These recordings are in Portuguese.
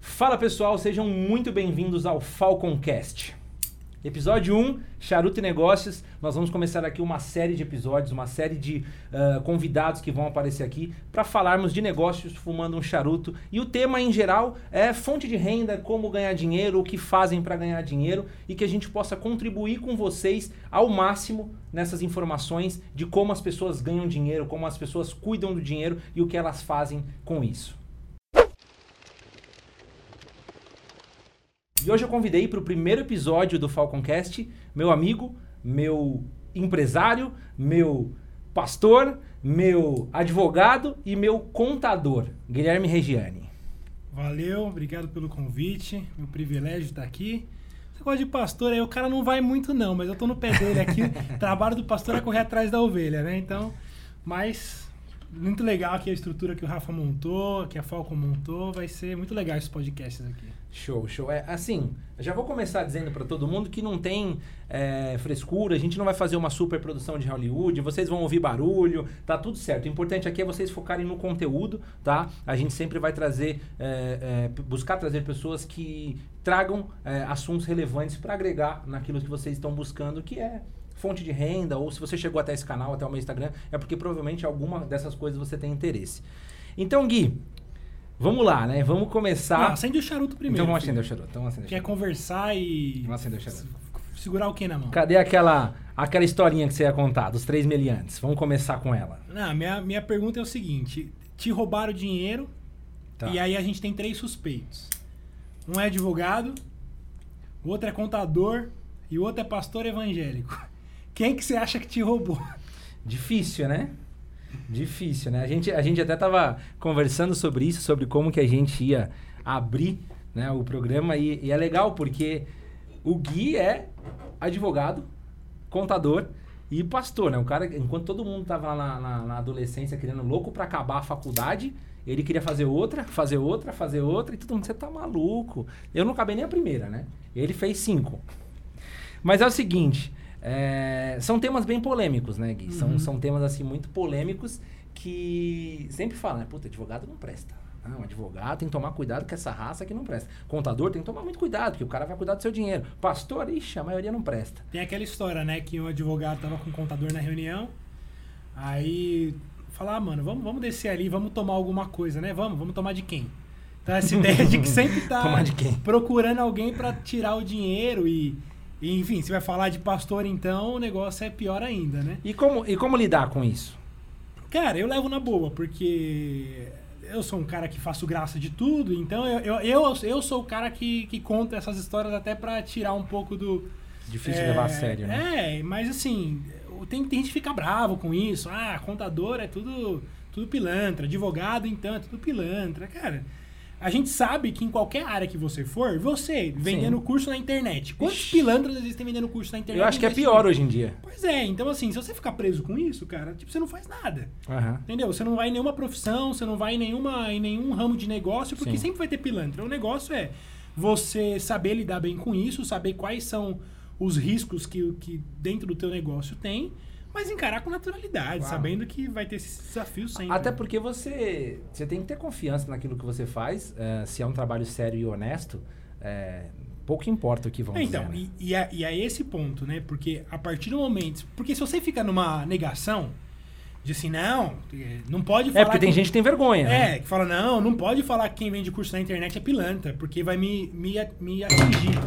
Fala pessoal, sejam muito bem-vindos ao Falconcast. Episódio 1, Charuto e Negócios. Nós vamos começar aqui uma série de episódios, uma série de uh, convidados que vão aparecer aqui para falarmos de negócios fumando um charuto. E o tema em geral é fonte de renda, como ganhar dinheiro, o que fazem para ganhar dinheiro e que a gente possa contribuir com vocês ao máximo nessas informações de como as pessoas ganham dinheiro, como as pessoas cuidam do dinheiro e o que elas fazem com isso. E hoje eu convidei para o primeiro episódio do Falconcast meu amigo, meu empresário, meu pastor, meu advogado e meu contador, Guilherme Regiani. Valeu, obrigado pelo convite, meu privilégio estar aqui. Você gosta de pastor, aí o cara não vai muito não, mas eu tô no pé dele aqui. o trabalho do pastor é correr atrás da ovelha, né? Então, mas muito legal aqui a estrutura que o Rafa montou, que a Falcon montou. Vai ser muito legal esses podcasts aqui. Show, show. É assim, já vou começar dizendo para todo mundo que não tem é, frescura, a gente não vai fazer uma super produção de Hollywood, vocês vão ouvir barulho, tá tudo certo. O importante aqui é vocês focarem no conteúdo, tá? A gente sempre vai trazer, é, é, buscar trazer pessoas que tragam é, assuntos relevantes para agregar naquilo que vocês estão buscando, que é fonte de renda, ou se você chegou até esse canal, até o meu Instagram, é porque provavelmente alguma dessas coisas você tem interesse. Então, Gui, vamos lá, né? Vamos começar. Não, acende o charuto primeiro. Então vamos acender o charuto. Então, acender Quer conversar e. Vamos acender o charuto. Segurar o que na mão? Cadê aquela, aquela historinha que você ia contar, dos três meliantes? Vamos começar com ela. Não, minha, minha pergunta é o seguinte: te roubaram dinheiro tá. e aí a gente tem três suspeitos. Um é advogado, o outro é contador e o outro é pastor evangélico. Quem que você acha que te roubou? Difícil, né? Difícil, né? A gente, a gente até tava conversando sobre isso, sobre como que a gente ia abrir né, o programa e, e é legal porque o Gui é advogado, contador e pastor, né? O cara, enquanto todo mundo tava na, na, na adolescência querendo louco para acabar a faculdade, ele queria fazer outra, fazer outra, fazer outra, e todo mundo, você tá maluco. Eu não acabei nem a primeira, né? Ele fez cinco. Mas é o seguinte, é, são temas bem polêmicos, né, Gui? Uhum. São, são temas, assim, muito polêmicos que sempre falam, né? Puta, advogado não presta. Não, advogado tem que tomar cuidado com essa raça que não presta. Contador tem que tomar muito cuidado, porque o cara vai cuidar do seu dinheiro. Pastor, ixi, a maioria não presta. Tem aquela história, né, que um advogado tava com o contador na reunião, aí falar, ah, mano, vamos, vamos descer ali, vamos tomar alguma coisa, né? Vamos, vamos tomar de quem? Então essa ideia de que sempre tá procurando alguém para tirar o dinheiro e e, enfim, se vai falar de pastor, então o negócio é pior ainda, né? E como, e como lidar com isso? Cara, eu levo na boa, porque eu sou um cara que faço graça de tudo, então eu, eu, eu, eu sou o cara que, que conta essas histórias até para tirar um pouco do. Difícil é, levar a sério, né? É, mas assim, tem, tem gente que fica bravo com isso. Ah, contador é tudo, tudo pilantra, advogado então é tudo pilantra. Cara, a gente sabe que em qualquer área que você for, você vendendo Sim. curso na internet. Quantos Ixi. pilantras existem vendendo curso na internet? Eu acho que é pior hoje em dia. Pois é, então assim, se você ficar preso com isso, cara, tipo, você não faz nada. Uhum. Entendeu? Você não vai em nenhuma profissão, você não vai em, nenhuma, em nenhum ramo de negócio, porque Sim. sempre vai ter pilantra. O negócio é você saber lidar bem com isso, saber quais são os riscos que, que dentro do teu negócio tem mas encarar com naturalidade, sabendo que vai ter esse desafio sempre. Até porque você, você tem que ter confiança naquilo que você faz. É, se é um trabalho sério e honesto, é, pouco importa o que vão então, dizer. Então, né? e, e, é, e é esse ponto, né? Porque a partir do momento... Porque se você fica numa negação de assim, não, não pode falar. É, porque tem gente que tem vergonha. É, né? que fala, não, não pode falar que quem vende curso na internet é pilantra, porque vai me, me, me atingir.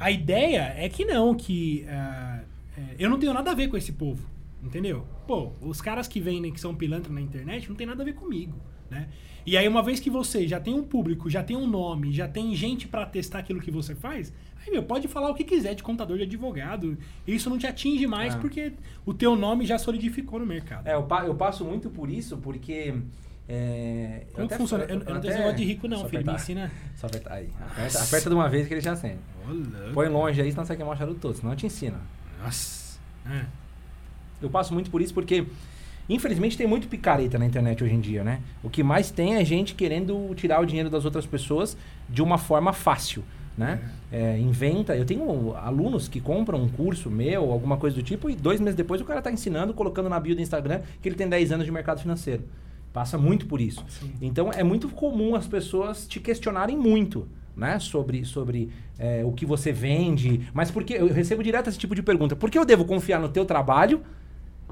A ideia é que não, que uh, é, eu não tenho nada a ver com esse povo, entendeu? Pô, os caras que vendem que são pilantra na internet não tem nada a ver comigo, né? E aí uma vez que você já tem um público, já tem um nome, já tem gente para testar aquilo que você faz, aí meu, pode falar o que quiser de contador de advogado, isso não te atinge mais é. porque o teu nome já solidificou no mercado. É, eu, pa eu passo muito por isso porque é, Como que funciona? Eu, eu, eu não tenho negócio de rico, não, filho. Me ensina. Só apertar aí. Aperta, aperta, de uma vez que ele já acende. Põe longe aí, senão você queimar o charuto todo, senão eu te ensino. Nossa. É. Eu passo muito por isso porque, infelizmente, tem muito picareta na internet hoje em dia, né? O que mais tem é gente querendo tirar o dinheiro das outras pessoas de uma forma fácil. Né? É. É, inventa. Eu tenho alunos que compram um curso meu, alguma coisa do tipo, e dois meses depois o cara está ensinando, colocando na bio do Instagram que ele tem 10 anos de mercado financeiro. Passa muito por isso. Sim. Então é muito comum as pessoas te questionarem muito, né? Sobre, sobre é, o que você vende. Mas porque eu recebo direto esse tipo de pergunta. Por que eu devo confiar no teu trabalho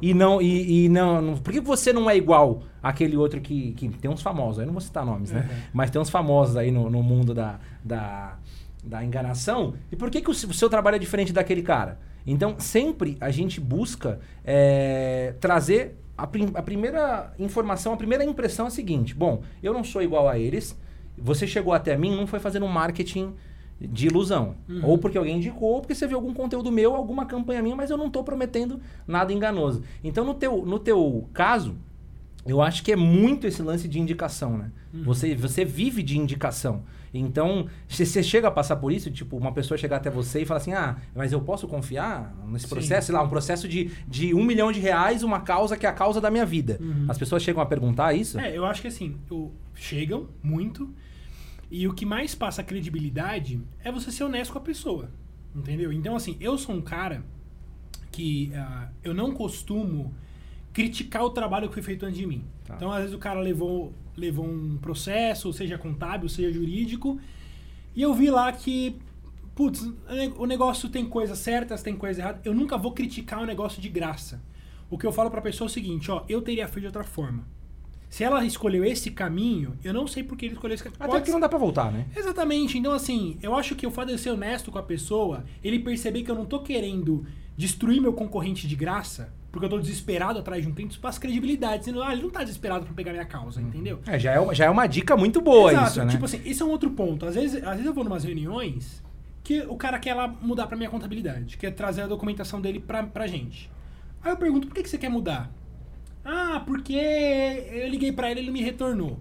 e não. E, e não, não- por que você não é igual àquele outro que, que. Tem uns famosos, aí não vou citar nomes, né? Uhum. Mas tem uns famosos aí no, no mundo da, da, da enganação. E por que, que o, o seu trabalho é diferente daquele cara? Então, sempre a gente busca é, trazer a, prim- a primeira informação, a primeira impressão é a seguinte: bom, eu não sou igual a eles. Você chegou até mim, não foi fazendo um marketing de ilusão. Ou porque alguém indicou, ou porque você viu algum conteúdo meu, alguma campanha minha, mas eu não estou prometendo nada enganoso. Então, no teu, no teu caso, eu acho que é muito esse lance de indicação, né? Você, você vive de indicação. Então, se você chega a passar por isso, tipo, uma pessoa chegar até você e falar assim, ah, mas eu posso confiar nesse Sim. processo? Sei lá, um processo de, de um milhão de reais, uma causa que é a causa da minha vida. As pessoas chegam a perguntar isso? É, eu acho que assim, eu- chegam muito. E o que mais passa credibilidade é você ser honesto com a pessoa. Entendeu? Então, assim, eu sou um cara que ah, eu não costumo criticar o trabalho que foi feito antes de mim. Tá. Então, às vezes, o cara levou, levou um processo, seja contábil, seja jurídico, e eu vi lá que, putz, o negócio tem coisas certas, tem coisas erradas. Eu nunca vou criticar um negócio de graça. O que eu falo pra pessoa é o seguinte, ó, eu teria feito de outra forma. Se ela escolheu esse caminho, eu não sei por que ele escolheu esse caminho. Até Pode que não dá pra voltar, né? Exatamente. Então, assim, eu acho que o fato de eu ser honesto com a pessoa, ele perceber que eu não tô querendo destruir meu concorrente de graça, porque eu tô desesperado atrás de um cliente, isso passa credibilidade. Dizendo, ah, ele não tá desesperado pra pegar minha causa, entendeu? É, já é, uma- já é uma dica muito boa Exato. isso, né? Tipo assim, esse é um outro ponto. Às vezes, às vezes eu vou numas reuniões que o cara quer lá mudar pra minha contabilidade, quer trazer a documentação dele pra, pra gente. Aí eu pergunto, por que, que você quer mudar? Ah, porque eu liguei pra ele e ele me retornou.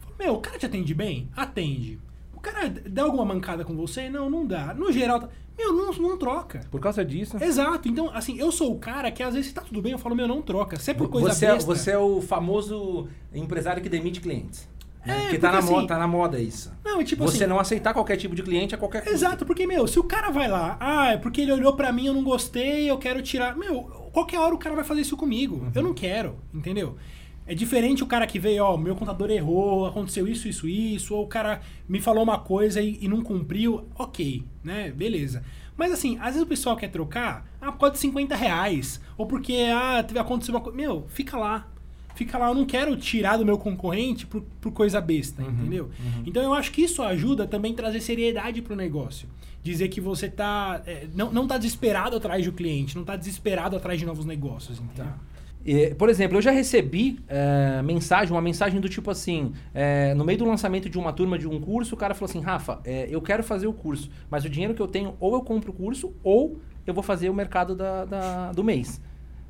Falo, Meu, o cara te atende bem? Atende. O cara dá alguma mancada com você? Não, não dá. No geral, tá... meu, não, não troca. Por causa disso... Exato. Então, assim, eu sou o cara que às vezes se tá tudo bem, eu falo, meu, não troca. Se é por coisa Você é, você é o famoso empresário que demite clientes. né? É, Porque tá na, porque moda, assim- tá na moda isso. Não, e tipo você assim... não aceitar qualquer tipo de cliente a qualquer custo. Exato, porque, meu, se o cara vai lá, ah, é porque ele olhou pra mim, eu não gostei, eu quero tirar. Meu, qualquer hora o cara vai fazer isso comigo. Eu não quero, entendeu? É diferente o cara que veio, ó, meu contador errou, aconteceu isso, isso, isso, ou o cara me falou uma coisa e, e não cumpriu, ok, né? Beleza. Mas assim, às vezes o pessoal quer trocar, ah, por causa de 50 reais, ou porque, ah, teve acontecido uma coisa. Meu, fica lá. Fica lá, eu não quero tirar do meu concorrente por, por coisa besta, entendeu? Então eu acho que isso ajuda também a trazer seriedade pro negócio. Dizer que você tá. é, não, não tá desesperado atrás do cliente, não tá desesperado atrás de novos negócios, entendeu? E, por exemplo, eu já recebi é, mensagem, uma mensagem do tipo assim, é, no meio do lançamento de uma turma de um curso, o cara falou assim, Rafa, é, eu quero fazer o curso, mas o dinheiro que eu tenho, ou eu compro o curso, ou eu vou fazer o mercado da, da- do mês.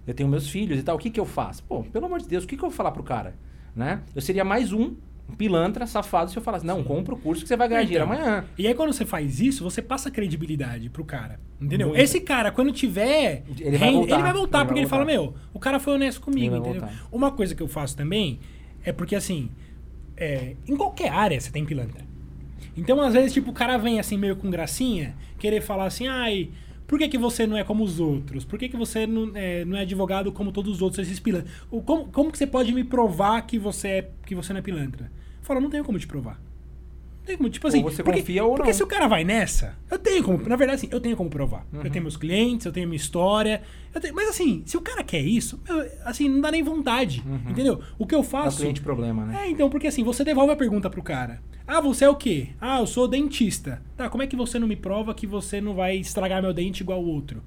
Eu tenho meus filhos e tal, o que, que eu faço? Pô, pelo amor de Deus, o que, que eu vou falar pro cara? Né? Eu seria mais um pilantra, safado, se eu falasse, não, compra o curso que você vai ganhar dinheiro Então, amanhã. E aí, quando você faz isso, você passa credibilidade pro cara. Entendeu? Muito. Esse cara, quando tiver. Ele vai voltar. ele vai voltar, Ele porque vai ele fala, voltar. meu, o cara foi honesto comigo, entendeu? voltar. Uma coisa que eu faço também é porque, assim, é, em qualquer área você tem pilantra. Então, às vezes, tipo, o cara vem assim, meio com gracinha, querer falar assim, ai. Por que, que você não é como os outros? Por que, que você não é, não é advogado como todos os outros, esses pilantras? Como, como que você pode me provar que você, é, que você não é pilantra? Fala, não tenho como te provar. Tem como, tipo assim, Ou você porque, confia ou porque não. se o cara vai nessa, eu tenho como, na verdade assim, eu tenho como provar. Uhum. Eu tenho meus clientes, eu tenho minha história, eu tenho- mas assim, se o cara quer isso, eu- assim, não dá nem vontade, entendeu? O que eu É faço... cliente problema, né? É, então, porque assim, você devolve a pergunta pro cara. Ah, você é o quê? Ah, eu sou dentista. Tá, como é que você não me prova que você não vai estragar meu dente igual o outro?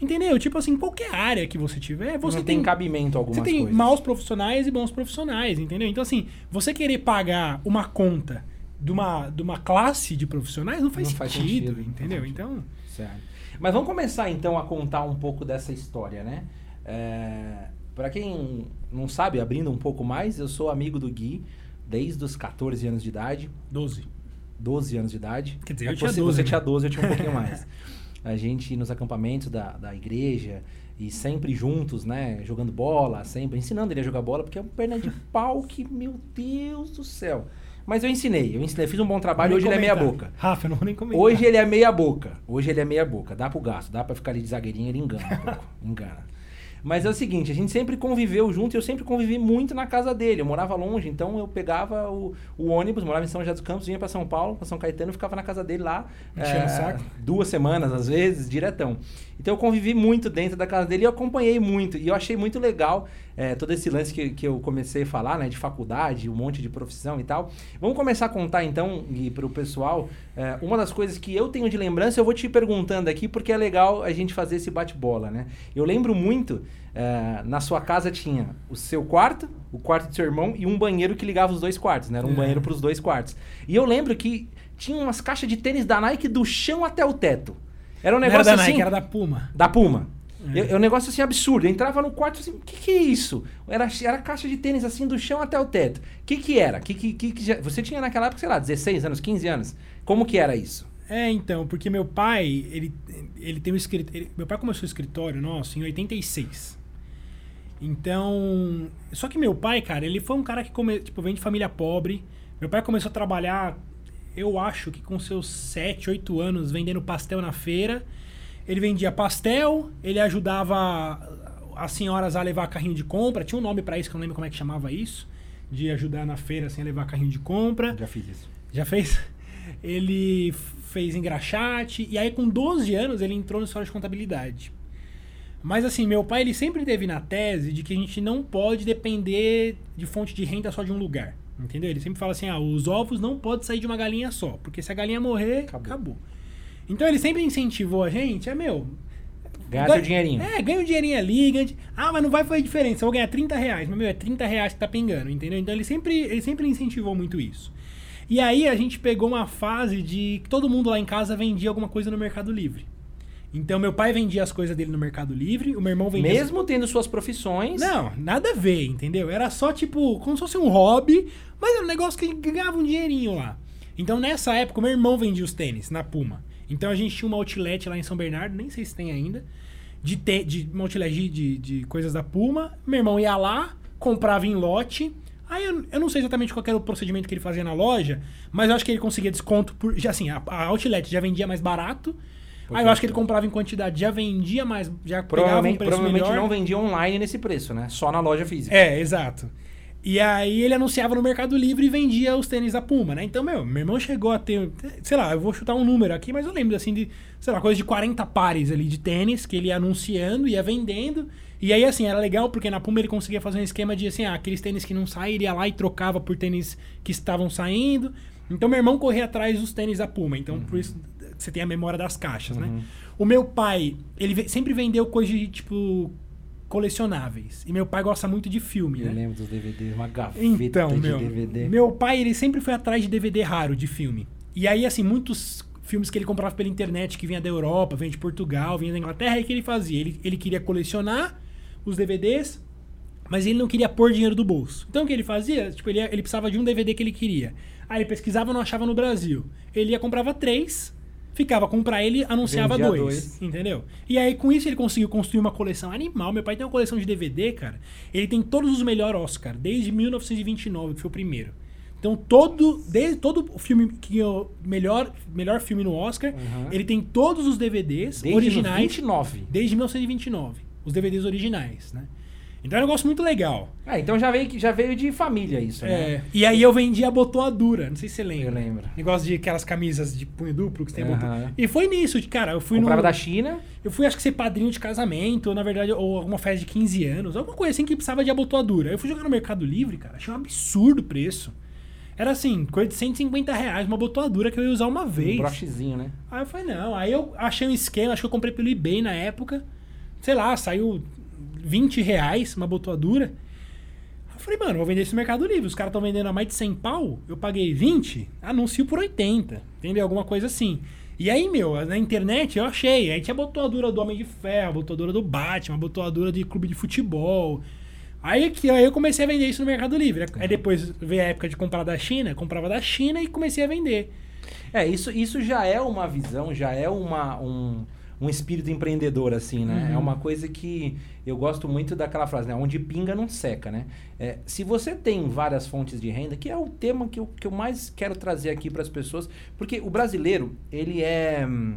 Entendeu? Tipo assim, qualquer área que você tiver, você não tem, cabimento algumas você tem coisas. maus profissionais e bons profissionais, entendeu? Então, assim, você querer pagar uma conta de uma, de uma classe de profissionais não faz, Não faz sentido, sentido, não entendeu? faz Então, Certo. Mas vamos começar então a contar um pouco dessa história, né? É, para quem não sabe, abrindo um pouco mais, eu sou amigo do Gui desde os 14 anos de idade, 12. 12 anos de idade. Quer dizer, É eu que tinha você, 12, Você né? tinha 12, eu tinha um pouquinho mais. A gente nos acampamentos da, da igreja e sempre juntos, né? Jogando bola, sempre ensinando ele a jogar bola, porque é um perna de pau que, meu Deus do céu. Mas eu ensinei, eu ensinei, fiz um bom trabalho, hoje nem ele é meia comentar. boca. Rafa, eu não vou nem comentar. Hoje ele é meia boca. Hoje ele é meia boca. Dá pro gasto, dá pra ficar ali de zagueirinho, ele engana um pouco. Engana. Mas é o seguinte, a gente sempre conviveu junto e eu sempre convivi muito na casa dele. Eu morava longe, então eu pegava o, o ônibus, morava em São José dos Campos, vinha para São Paulo, para São Caetano, ficava na casa dele lá. O saco? Duas semanas, às vezes, diretão. Então eu convivi muito dentro da casa dele e eu acompanhei muito. E eu achei muito legal é, todo esse lance que, que eu comecei a falar, né? De faculdade, um monte de profissão e tal. Vamos começar a contar então, Gui, para o pessoal, é, uma das coisas que eu tenho de lembrança, eu vou te perguntando aqui, porque é legal a gente fazer esse bate-bola, né? Eu lembro muito, é, na sua casa tinha o seu quarto, o quarto do seu irmão e um banheiro que ligava os dois quartos, né? Era um É. banheiro para os dois quartos. E eu lembro que tinha umas caixas de tênis da Nike do chão até o teto. Era um Não era negócio da assim. Nike, era da Puma. Da Puma. É. Eu- É um negócio assim absurdo. Eu entrava no quarto e assim: o que, que é isso? Era, era caixa de tênis assim do chão até o teto. O que, que era? Que, que, que, que já- você tinha naquela época, sei lá, 16 anos, 15 anos. Como que era isso? É, então, porque meu pai, ele, ele tem um escritório. Meu pai começou o escritório nosso em 86. Então. Só que meu pai, cara, ele foi um cara que come, tipo, vem de família pobre. Meu pai começou a trabalhar, eu acho que com seus 7, 8 anos, vendendo pastel na feira. Ele vendia pastel, ele ajudava as senhoras a levar carrinho de compra. Tinha um nome pra isso que eu não lembro como é que chamava isso. De ajudar na feira assim, a levar carrinho de compra. Já fiz isso. Já fez? Ele fez engraxate. E aí, com 12 anos, ele entrou no história de contabilidade. Mas assim, meu pai ele sempre teve na tese de que a gente não pode depender de fonte de renda só de um lugar. Entendeu? Ele sempre fala assim: ah, os ovos não podem sair de uma galinha só. Porque se a galinha morrer, Acabou. acabou. Então ele sempre incentivou a gente, é meu. Ganhar ganha- teu dinheirinho. É, ganha um dinheirinho ali, ganha. Ah, mas não vai fazer diferença, eu vou ganhar 30 reais. Mas, meu, é 30 reais que tá pingando, entendeu? Então ele sempre, ele sempre incentivou muito isso. E aí a gente pegou uma fase de que todo mundo lá em casa vendia alguma coisa no Mercado Livre. Então meu pai vendia as coisas dele no Mercado Livre, o meu irmão vendia. Mesmo tendo suas profissões. Não, nada a ver, entendeu? Era só tipo, como se fosse um hobby, mas era um negócio que ganhava um dinheirinho lá. Então nessa época, o meu irmão vendia os tênis na Puma. Então a gente tinha uma outlet lá em São Bernardo, nem sei se tem ainda, de, te, de uma outlet de, de, de coisas da Puma. Meu irmão ia lá, comprava em lote. Aí eu, eu não sei exatamente qual era o procedimento que ele fazia na loja, mas eu acho que ele conseguia desconto por. Já assim, a, a outlet já vendia mais barato. Aí eu acho que ele comprava em quantidade, já vendia mais, já pegava um Provavelmente, preço provavelmente melhor. não vendia online nesse preço, né? Só na loja física. É, exato. E aí ele anunciava no Mercado Livre e vendia os tênis da Puma, né? Então, meu, meu irmão chegou a ter, sei lá, eu vou chutar um número aqui, mas eu lembro assim de, sei lá, coisa de 40 pares ali de tênis que ele ia anunciando, ia vendendo. E aí, assim, era legal porque na Puma ele conseguia fazer um esquema de, assim, ah, aqueles tênis que não saem, ele ia lá e trocava por tênis que estavam saindo. Então, meu irmão corria atrás dos tênis da Puma. Então, por isso você tem a memória das caixas, né? O meu pai, ele sempre vendeu coisa de, tipo, colecionáveis. E meu pai gosta muito de filme, Eu né? lembro dos DVDs, uma gaveta Então, de meu, DVD. meu pai, ele sempre foi atrás de DVD raro, de filme. E aí, assim, muitos filmes que ele comprava pela internet, que vinha da Europa, vinha de Portugal, vinha da Inglaterra, aí que ele fazia? Ele, ele queria colecionar os DVDs, mas ele não queria pôr dinheiro do bolso. Então, o que ele fazia? Tipo, ele, ele precisava de um DVD que ele queria. Aí ele pesquisava, não achava no Brasil. Ele ia, comprava três, ficava com pra ele, anunciava dois, dois. Entendeu? E aí, com isso, ele conseguiu construir uma coleção animal. Meu pai tem uma coleção de DVD, cara. Ele tem todos os melhores Oscar, desde 1929, que foi o primeiro. Então, todo, desde todo o filme que o melhor, melhor filme no Oscar, Uhum. ele tem todos os DVDs Desde originais 29. desde 1929. Os DVDs originais, né? Então é um negócio muito legal. Ah, então já veio, já veio de família isso, né? É, e aí eu vendi a botoadura, não sei se você lembra. Eu lembro. Negócio de aquelas camisas de punho duplo que você tem Aham. boto- E foi nisso, cara, eu fui Comprava no... da China. Eu fui, acho que ser padrinho de casamento, ou na verdade, ou alguma festa de 15 anos, alguma coisa assim que precisava de abotoadura. Eu fui jogar no Mercado Livre, cara, achei um absurdo o preço. Era assim, coisa de 150 reais, uma abotoadura que eu ia usar uma Um vez. brochezinho, né? Aí eu falei, não. Aí eu achei um esquema, acho que eu comprei pelo eBay na época. Sei lá, saiu 20 reais uma abotoadura. Aí Eu falei, mano, vou vender no Mercado Livre. Os caras estão vendendo a mais de 100 pau. Eu paguei 20, anuncio por 80. Entendeu? Alguma coisa assim. E aí, meu, na internet eu achei. Aí tinha a abotoadura do Homem de Ferro, a abotoadura do Batman, a abotoadura de clube de futebol. Aí, que, aí eu comecei a vender isso no Mercado Livre. Aí depois veio a época de comprar da China, comprava da China e comecei a vender. É, isso, isso já é uma visão, já é uma, um, um espírito empreendedor, assim, né? Uhum. É uma coisa que eu gosto muito daquela frase, né? Onde pinga não seca, né? É, se você tem várias fontes de renda, que é o tema que eu, que eu mais quero trazer aqui para as pessoas, porque o brasileiro, ele é hum,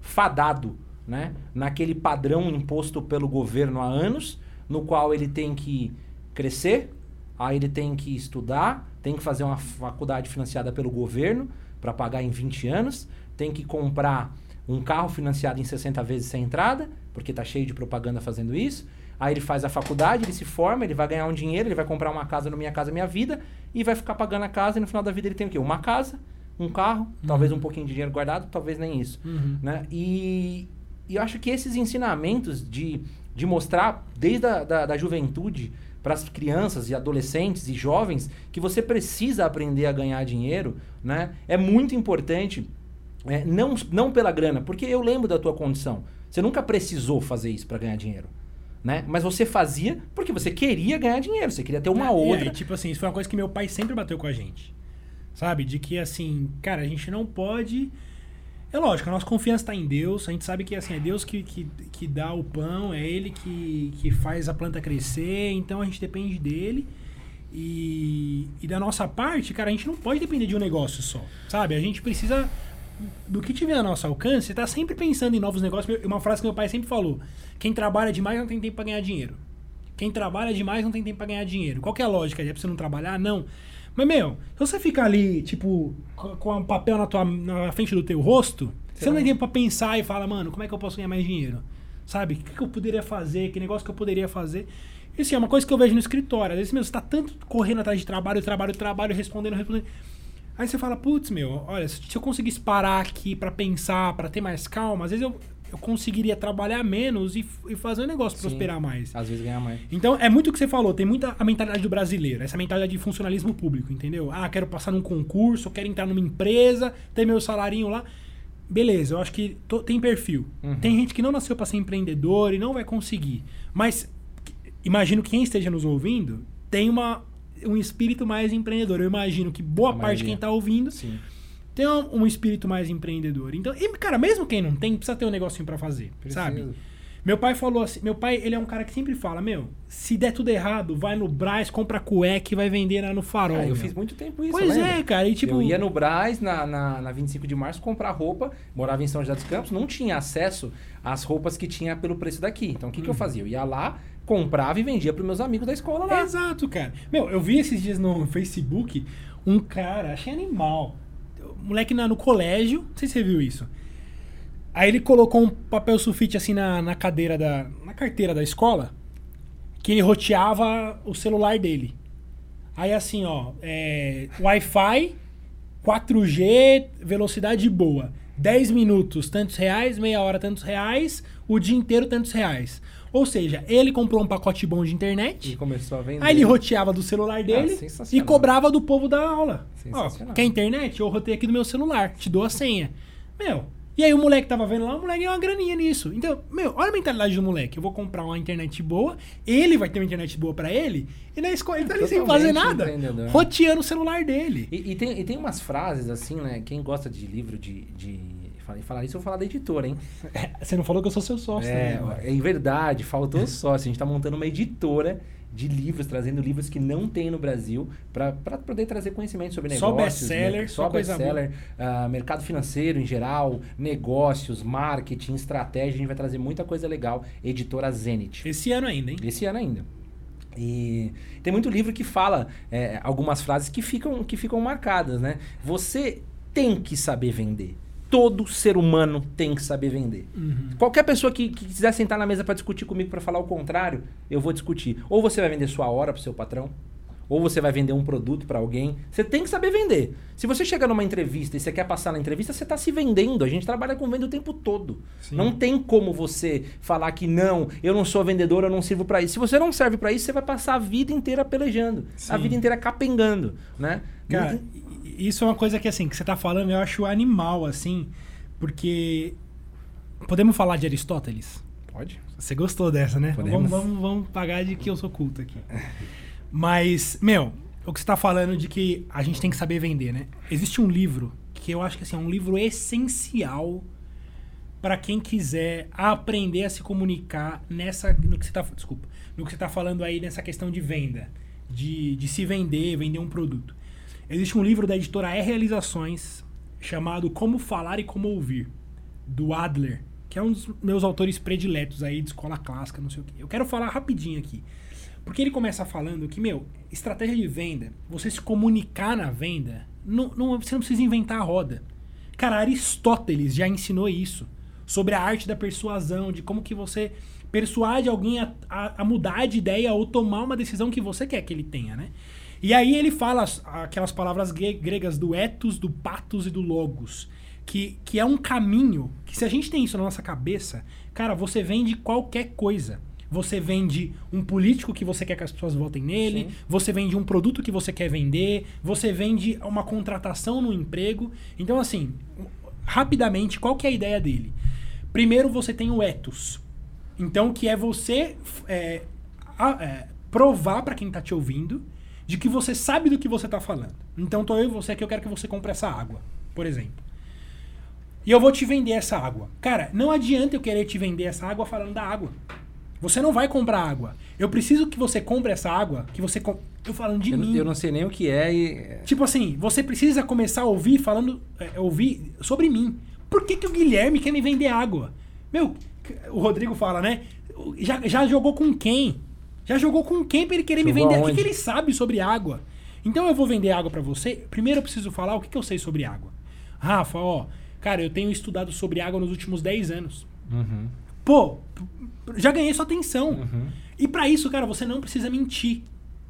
fadado né? Naquele padrão imposto pelo governo há anos, no qual ele tem que crescer, aí ele tem que estudar, tem que fazer uma faculdade financiada pelo governo para pagar em 20 anos, tem que comprar um carro financiado em 60 vezes sem entrada, porque tá cheio de propaganda fazendo isso. Aí ele faz a faculdade, ele se forma, ele vai ganhar um dinheiro, ele vai comprar uma casa no Minha Casa Minha Vida e vai ficar pagando a casa e no final da vida ele tem o quê? Uma casa, um carro, uhum. talvez um pouquinho de dinheiro guardado, talvez nem isso. Uhum. Né? E, e eu acho que esses ensinamentos de, de mostrar desde a da, da juventude para as crianças e adolescentes e jovens que você precisa aprender a ganhar dinheiro, né? É muito importante, é, não, não pela grana, porque eu lembro da tua condição. Você nunca precisou fazer isso para ganhar dinheiro né? Mas você fazia porque você queria ganhar dinheiro, você queria ter uma é, outra. Aí, tipo assim, isso foi uma coisa que meu pai sempre bateu com a gente. Sabe? De que assim, cara, a gente não pode. É lógico, a nossa confiança está em Deus, a gente sabe que assim, é Deus que, que, que dá o pão, é Ele que, que faz a planta crescer, então a gente depende dele. E, e da nossa parte, cara, a gente não pode depender de um negócio só, sabe? A gente precisa do que tiver a nosso alcance, tá sempre pensando em novos negócios. Uma frase que meu pai sempre falou: quem trabalha demais não tem tempo para ganhar dinheiro. Quem trabalha demais não tem tempo para ganhar dinheiro. Qual que é a lógica? É pra você não trabalhar? Não. Mas, meu, se você ficar ali, tipo, com um papel na, tua, na frente do teu rosto, você não tem tempo pra pensar e fala, mano, como é que eu posso ganhar mais dinheiro? Sabe? O que, que eu poderia fazer? Que negócio que eu poderia fazer? Isso é uma coisa que eu vejo no escritório. Às vezes, meu, você tá tanto correndo atrás de trabalho, trabalho, trabalho, respondendo, respondendo. Aí você fala, putz, meu, olha, se eu conseguisse parar aqui para pensar, para ter mais calma, às vezes eu, eu conseguiria trabalhar menos e, e fazer o negócio Sim, prosperar mais. Às vezes ganhar mais. Então, é muito o que você falou, tem muita a mentalidade do brasileiro, essa mentalidade de funcionalismo público, entendeu? Ah, quero passar num concurso, quero entrar numa empresa, ter meu salarinho lá. Beleza, eu acho que tô, tem perfil. Uhum. Tem gente que não nasceu para ser empreendedor e não vai conseguir. Mas imagino que quem esteja nos ouvindo tem uma, um espírito mais empreendedor. Eu imagino que boa parte de quem está ouvindo Sim. tem um, um, espírito mais empreendedor. Então, e, cara, mesmo quem não tem, precisa ter um negocinho para fazer, Preciso. sabe? Meu pai falou assim, meu pai, ele é um cara que sempre fala, meu, se der tudo errado, vai no Braz, compra cueca e vai vender lá no farol. Ah, eu fiz muito tempo isso, Pois é, cara, e tipo... Eu ia no Braz, na, na, na 25 de março, comprar roupa, morava em São José dos Campos, não tinha acesso às roupas que tinha pelo preço daqui. Então, o que, hum. que eu uhum. fazia? Eu ia lá, comprava e vendia para meus amigos da escola lá. Exato, cara. Meu, eu vi esses dias no Facebook um cara, achei animal. moleque na, no colégio, não sei se você viu isso. Aí ele colocou um papel sulfite assim na, na cadeira da. na carteira da escola, que ele roteava o celular dele. Aí assim, ó, é, Wi-Fi, 4G, velocidade boa. 10 minutos, tantos reais, meia hora, tantos reais, o dia inteiro, tantos reais. Ou seja, ele comprou um pacote bom de internet. E começou a vender. Aí ele roteava do celular dele ah, e cobrava do povo da aula. Ó, quer internet? Eu rotei aqui do meu celular, te dou a senha. Meu, e aí o moleque tava vendo lá, o moleque ganhou uma graninha nisso. Então, meu, olha a mentalidade do moleque. Eu vou comprar uma internet boa, ele vai ter uma internet boa para ele, e na escola ele tá ali sem fazer nada. Roteando o celular dele. E, e, tem, e tem umas frases assim, né? Quem gosta de livro de, de Falei, falar isso, eu vou falar da editora, hein? Você não falou que eu sou seu sócio, é, né? É verdade, faltou sócio. A gente está montando uma editora de livros, trazendo livros que não tem no Brasil, para poder trazer conhecimento sobre negócios. Só best-seller, né? só best-seller, uh, mercado financeiro em geral, negócios, marketing, estratégia. A gente vai trazer muita coisa legal. Editora Zenit. Esse ano ainda, hein? Esse ano ainda. E tem muito livro que fala é, algumas frases que ficam, que ficam marcadas, né? Você tem que saber vender todo ser humano tem que saber vender. Uhum. Qualquer pessoa que, que, quiser sentar na mesa para discutir comigo para falar o contrário, eu vou discutir. Ou você vai vender sua hora para seu patrão, ou você vai vender um produto para alguém. Você tem que saber vender. Se você chega numa entrevista e você quer passar na entrevista, você está se vendendo. A gente trabalha com venda o tempo todo. Sim. Não tem como você falar que não, eu não sou vendedor, eu não sirvo para isso. Se você não serve para isso, você vai passar a vida inteira pelejando, Sim. a vida inteira capengando, né? Cara, isso é uma coisa que, assim, que você tá falando, eu acho animal, assim, porque. Podemos falar de Aristóteles? Pode. Você gostou dessa, né? Vamos, vamos, vamos pagar de que eu sou culto aqui. Mas, meu, o que você tá falando de que a gente tem que saber vender, né? Existe um livro que eu acho que assim, é um livro essencial para quem quiser aprender a se comunicar nessa. No que você tá. Desculpa. No que você tá falando aí nessa questão de venda. De, de se vender, vender um produto. Existe um livro da editora E Realizações chamado Como Falar e Como Ouvir, do Adler. que é um dos meus autores prediletos aí de escola clássica, não sei o quê. Eu quero falar rapidinho aqui. Porque ele começa falando que, meu, estratégia de venda, você se comunicar na venda, não, não, você não precisa inventar a roda. Cara, Aristóteles já ensinou isso. Sobre a arte da persuasão, de como que você persuade alguém a, a, a mudar de ideia ou tomar uma decisão que você quer que ele tenha, né? E aí ele fala as- aquelas palavras gre- gregas do ethos, do pathos e do logos. Que, que é um caminho que se a gente tem isso na nossa cabeça, cara, você vende qualquer coisa. Você vende um político que você quer que as pessoas votem nele, Sim. você vende um produto que você quer vender, você vende uma contratação no emprego. Então, assim, rapidamente, qual que é a ideia dele? Primeiro, você tem o ethos. Então, que é você é, a- é, provar para quem tá te ouvindo de que você sabe do que você tá falando. Então, tô eu e você aqui, eu quero que você compre essa água, por exemplo. E eu vou te vender essa água. Cara, não adianta eu querer te vender essa água falando da água. Você não vai comprar água. Eu preciso que você compre essa água, que você eu falando de Eu, mim. eu não sei nem o que é e. Tipo assim, você precisa começar a ouvir falando, é, ouvir sobre mim. Por que, que o Guilherme quer me vender água? Meu, o Rodrigo fala, né? Já, já jogou com quem? Já jogou com quem pra ele querer me Jogou vender? O que, aonde? que ele sabe sobre água? Então eu vou vender água pra você. Primeiro eu preciso falar o que, que eu sei sobre água. Rafa, ó, cara, eu tenho estudado sobre água nos últimos 10 anos. Uhum, Pô, já ganhei sua atenção. uhum. E pra isso, cara, você não precisa mentir.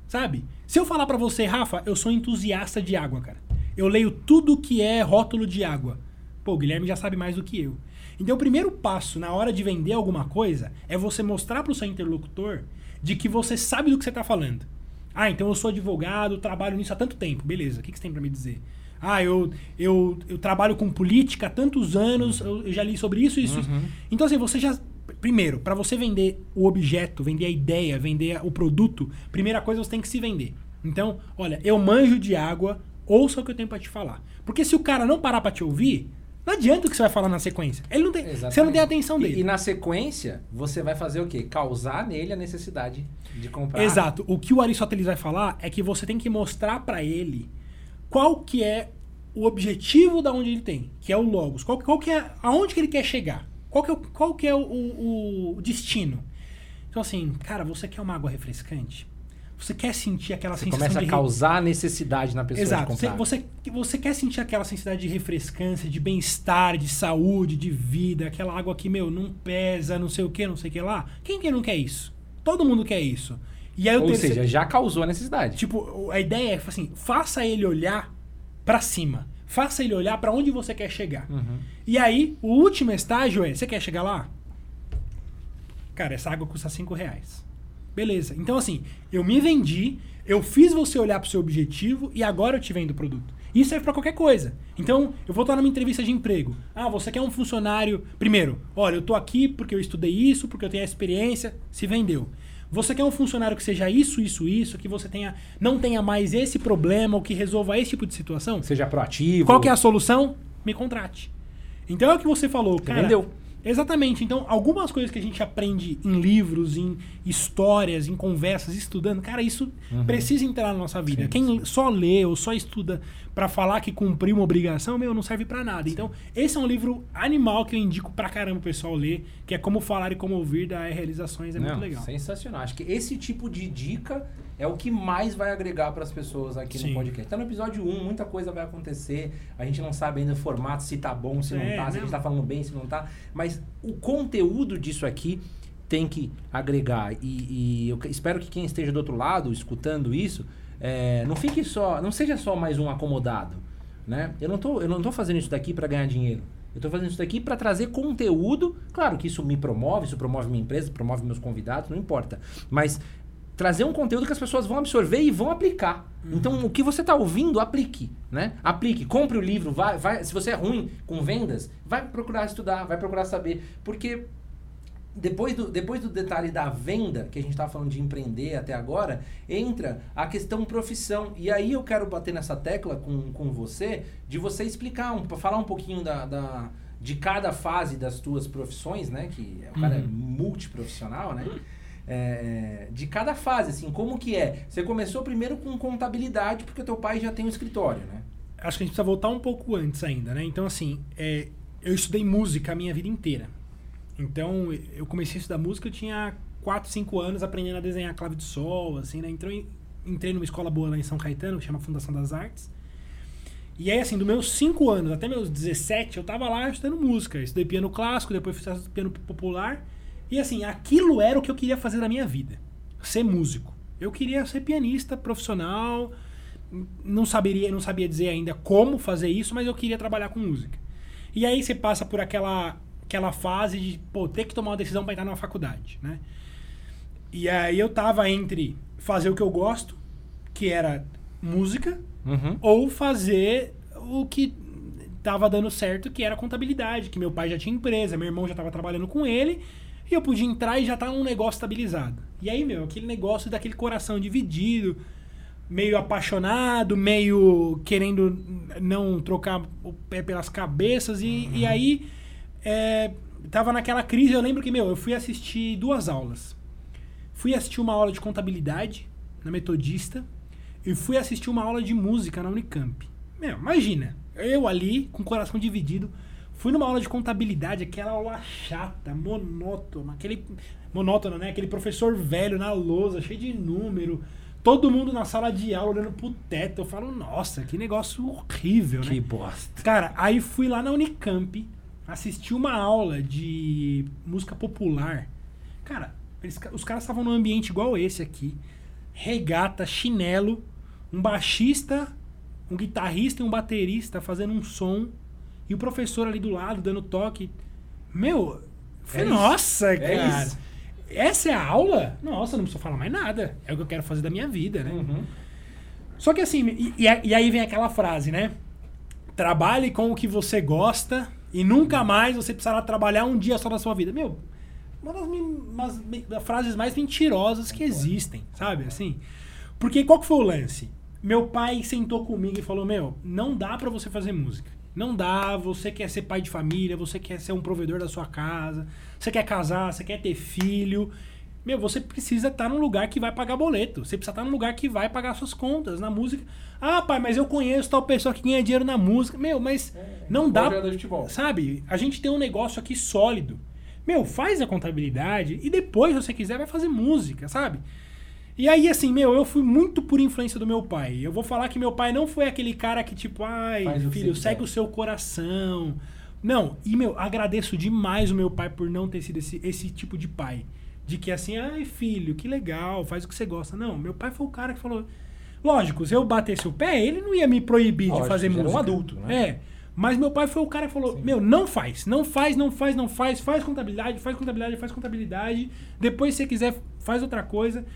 Sabe? Se eu falar pra você, Rafa, eu sou entusiasta de água, cara. Eu leio tudo que é rótulo de água. Pô, o Guilherme já sabe mais do que eu. Então, o primeiro passo na hora de vender alguma coisa é você mostrar pro seu interlocutor de que você sabe do que você tá falando. Ah, então eu sou advogado, trabalho nisso há tanto tempo. Beleza, o que que você tem pra me dizer? Ah, eu, eu, eu trabalho com política há tantos anos, eu, eu já li sobre isso, isso, isso. Então, assim, você já. Primeiro, para você vender o objeto, vender a ideia, vender o produto, primeira coisa você tem que se vender. Então, olha, eu manjo de água, ouça o que eu tenho pra te falar. Porque se o cara não parar pra te ouvir, não adianta o que você vai falar na sequência. Ele não tem, você não tem a atenção E- dele. E, na sequência, você vai fazer o quê? Causar nele a necessidade de comprar. Exato. O que o Aristóteles vai falar é que você tem que mostrar pra ele qual que é o objetivo da onde ele tem, que é o logos. Qual, qual que é aonde que ele quer chegar? Qual que é, qual que é o, o- o destino? Então assim, cara, você quer uma água refrescante? Você quer sentir aquela Você sensação começa a de causar necessidade na pessoa Exato. Você, comprar. você, você quer sentir aquela sensação de refrescância, de bem-estar, de saúde, de vida, aquela água que, meu, não pesa, não sei o que, não sei o que lá. Quem que não quer isso? Todo mundo quer isso. E aí Ou terceiro- seja, já causou a necessidade. Tipo, a ideia é assim, faça ele olhar pra cima. Faça ele olhar pra onde você quer chegar. Uhum. E aí, o último estágio é, você quer chegar lá? Cara, essa água custa 5 reais. Beleza. Então, assim, eu me vendi, eu fiz você olhar pro seu objetivo e agora eu te vendo o produto. Isso serve pra qualquer coisa. Então, eu vou estar numa entrevista de emprego. Ah, você quer um funcionário. Primeiro, olha, eu tô aqui porque eu estudei isso, porque eu tenho a experiência, se vendeu. Você quer um funcionário que seja isso, isso, isso, que você tenha, não tenha mais esse problema ou que resolva esse tipo de situação? Seja proativo. Qual que é a solução? Me contrate. Então é o que você falou, cara. vendeu. Exatamente. Então, algumas coisas que a gente aprende em livros, em histórias, em conversas, estudando, cara, isso precisa entrar na nossa vida. Sim, Quem só lê ou só estuda pra falar que cumpriu uma obrigação, meu, não serve pra nada. Então, esse é um livro animal que eu indico pra caramba o pessoal ler, que é Como Falar e Como Ouvir da Realizações, é Não, muito legal. Sensacional. Acho que esse tipo de dica é o que mais vai agregar para as pessoas aqui Sim. no podcast. Então, no episódio 1, muita coisa vai acontecer. A gente não sabe ainda o formato, se tá bom, se não É, tá, se a não. gente tá falando bem, se não tá. Mas o conteúdo disso aqui tem que agregar. E, e eu espero que quem esteja do outro lado, escutando isso, é, não fique só, não seja só mais um acomodado. Né? Eu, não tô, eu não tô fazendo isso daqui para ganhar dinheiro. Eu tô fazendo isso daqui para trazer conteúdo. Claro que isso me promove, isso promove minha empresa, promove meus convidados, não importa. Mas trazer um conteúdo que as pessoas vão absorver e vão aplicar. Então, o que você está ouvindo, aplique, né? Aplique, compre o livro, vai, vai, se você é ruim com vendas, vai procurar estudar, vai procurar saber, porque depois do, depois do detalhe da venda, que a gente estava falando de empreender até agora, entra a questão profissão. E aí eu quero bater nessa tecla com, com você, de você explicar, um, falar um pouquinho da, da- de cada fase das tuas profissões, né? Que o cara é multiprofissional, né? É, de cada fase, assim, como que é? Você começou primeiro com contabilidade, porque teu pai já tem um escritório, né? acho que a gente precisa voltar um pouco antes ainda, né? Então, assim, é, eu estudei música a minha vida inteira. Então, eu comecei a estudar música, eu tinha 4, 5 anos aprendendo a desenhar clave de sol, assim, né? Entrei, entrei numa escola boa lá em São Caetano, que chama Fundação das Artes. E aí, assim, dos meus 5 anos até meus 17, eu tava lá estudando música. Estudei piano clássico, depois fiz piano popular. E assim, aquilo era o que eu queria fazer na minha vida. Ser músico. Eu queria ser pianista profissional. Não saberia, não sabia dizer ainda como fazer isso, mas eu queria trabalhar com música. E aí você passa por aquela aquela fase de, pô, ter que tomar uma decisão para entrar numa faculdade, né? E aí eu tava entre fazer o que eu gosto, que era música, Uhum. ou fazer o que tava dando certo, que era contabilidade, que meu pai já tinha empresa, meu irmão já tava trabalhando com ele, e eu podia entrar e já tá um negócio estabilizado. E aí, meu, aquele negócio daquele coração dividido, meio apaixonado, meio querendo não trocar o pé pelas cabeças, e, e aí é, tava naquela crise, eu lembro que, meu, eu fui assistir duas aulas. Fui assistir uma aula de contabilidade na Metodista e fui assistir uma aula de música na Unicamp. Meu, imagina, eu ali, com o coração dividido, fui numa aula de contabilidade, aquela aula chata, monótona, aquele monótona, né? Aquele professor velho na lousa, cheio de número, todo mundo na sala de aula olhando pro teto. Eu falo, nossa, que negócio horrível, né? Que bosta. Cara, aí fui lá na Unicamp, assisti uma aula de música popular. Cara, eles- os caras estavam num ambiente igual esse aqui. Regata, chinelo, um baixista, um guitarrista e um baterista fazendo um som. E o professor ali do lado dando toque. Meu, foi, É isso. nossa, É cara. isso. Essa é a aula? Nossa, não preciso falar mais nada. É o que eu quero fazer da minha vida, né? Uhum. Só que assim, e, e aí vem aquela frase, né? Trabalhe com o que você gosta e nunca mais você precisará trabalhar um dia só da sua vida. Meu, uma das, umas das frases mais mentirosas que existem, sabe? Assim. Porque qual que foi o lance? Meu pai sentou comigo e falou: Meu, não dá pra você fazer música. Não dá, você quer ser pai de família, você quer ser um provedor da sua casa, você quer casar, você quer ter filho. Meu, você precisa estar num lugar que vai pagar boleto. Você precisa estar num lugar que vai pagar suas contas na música. Ah, pai, mas eu conheço tal pessoa que ganha dinheiro na música. Meu, mas não dá. Sabe? A gente tem um negócio aqui sólido. Meu, faz a contabilidade e depois, se você quiser, vai fazer música, sabe? E aí, assim, meu, eu fui muito por influência do meu pai. Eu vou falar que meu pai não foi aquele cara que, tipo, ai, Faz filho, segue o seu coração. Não, e, meu, agradeço demais o meu pai por não ter sido esse, esse tipo de pai. De que, assim, ai, filho, que legal, faz o que você gosta. Não, meu pai foi o cara que falou. Lógico, se eu batesse o pé, ele não ia me proibir Lógico, de fazer já era um música. adulto, né? É. Mas meu pai foi o cara que falou: Meu, não faz, não faz, não faz, não faz, faz contabilidade, faz contabilidade, faz contabilidade. Depois, se você quiser, faz outra coisa.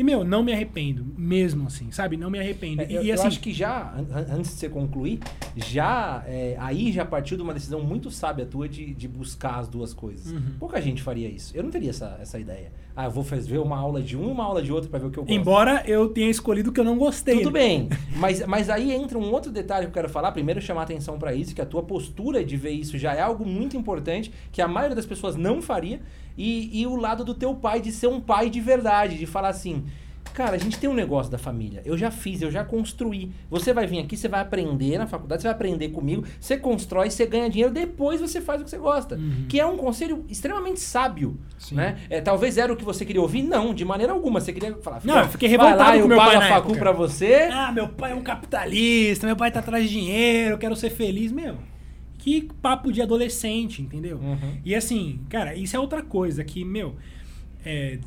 E, meu, não me arrependo, mesmo assim, sabe? Não me arrependo. É, e, eu, e, eu assim, acho que já, an- an- antes de você concluir, já é, aí já partiu de uma decisão muito sábia tua de, de buscar as duas coisas. Uhum. Pouca gente faria isso. Eu não teria essa, essa ideia. Ah, eu vou fazer uma aula de um e uma aula de outro pra ver o que eu gosto. embora eu tenha escolhido o que eu não gostei. Tudo né? bem, mas, mas aí entra um outro detalhe que eu quero falar. Primeiro, chamar atenção pra isso, que a tua postura de ver isso já é algo muito importante, que a maioria das pessoas não faria. E, e o lado do teu pai de ser um pai de verdade, de falar assim. Cara, a gente tem um negócio da família. Eu já fiz, eu já construí. Você vai vir aqui, você vai aprender na faculdade, você vai aprender comigo, você constrói, você ganha dinheiro, depois você faz o que você gosta. Uhum. Que é um conselho extremamente sábio. Sim. Né? É, talvez era o que você queria ouvir? Não, de maneira alguma. Você queria falar, Não, "Filho, eu fiquei revoltado lá, com eu meu pago pai na facu época. pra você. Ah, meu pai é um capitalista, meu pai tá atrás de dinheiro, eu quero ser feliz. Meu, que papo de adolescente, entendeu? Uhum. E assim, cara, isso é outra coisa que, meu, é,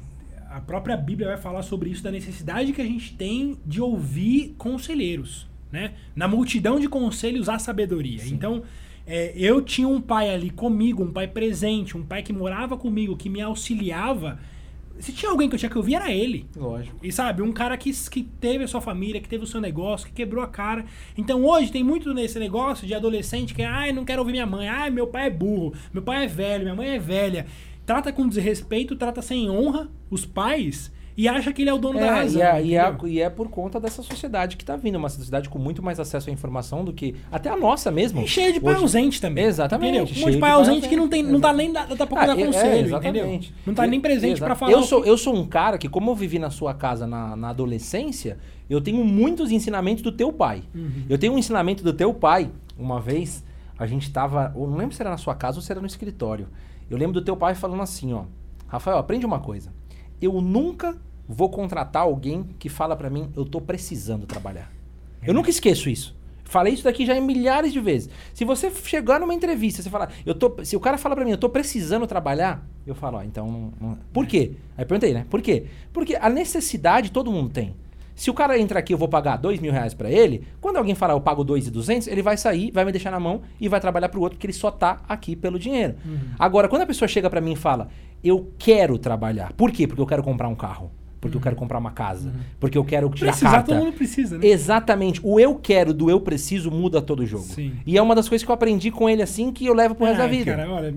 a própria Bíblia vai falar sobre isso, da necessidade que a gente tem de ouvir conselheiros, né? Na multidão de conselhos há sabedoria. Sim. Então, é, eu tinha um pai ali comigo, um pai presente, um pai que morava comigo, que me auxiliava. Se tinha alguém que eu tinha que ouvir, era ele. Lógico. E sabe, um cara que, que teve a sua família, que teve o seu negócio, que quebrou a cara. Então hoje tem muito nesse negócio de adolescente que, ai, não quero ouvir minha mãe, ai, meu pai é burro, meu pai é velho, minha mãe é velha. Trata com desrespeito, trata sem honra os pais e acha que ele é o dono da É, razão. e, é, e, é, e é por conta dessa sociedade que tá vindo, uma sociedade com muito mais acesso à informação do que até a nossa mesmo. E cheio de pai Hoje- ausente também. Exatamente, Entendeu? Um monte de pai ausente que não, tem, não tá nem da, da pouco Ah, é, conselho, entendeu? exatamente. Não tá nem presente pra falar. Eu sou, que- eu sou um cara que, como eu vivi na sua casa na, na adolescência, eu tenho muitos ensinamentos do teu pai. Uhum. Eu tenho um ensinamento do teu pai, uma vez, a gente tava. Ou não lembro se era na sua casa ou se era no escritório. Eu lembro do teu pai falando assim, ó. Rafael, aprende uma coisa. Eu nunca vou contratar alguém que fala pra mim, eu tô precisando trabalhar. Eu nunca esqueço isso. Falei isso daqui já em milhares de vezes. Se você chegar numa entrevista, você falar, eu tô, se o cara fala pra mim, eu tô precisando trabalhar, eu falo, ó, então, não- não- por quê? Aí eu perguntei, né? Por quê? Porque a necessidade todo mundo tem. Se o cara entra aqui, eu vou pagar dois mil reais pra ele, quando alguém falar eu pago dois e duzentos, ele vai sair, vai me deixar na mão e vai trabalhar pro outro, porque ele só tá aqui pelo dinheiro. Agora, quando a pessoa chega pra mim e fala, eu quero trabalhar. Por quê? Porque eu quero comprar um carro. Porque eu quero comprar uma casa. Porque eu quero tirar Precisar, carta. todo mundo precisa, né? Exatamente. O eu quero do eu preciso muda todo o jogo. Sim. E é uma das coisas que eu aprendi com ele assim que eu levo pro resto da Ai, vida. Cara, olha,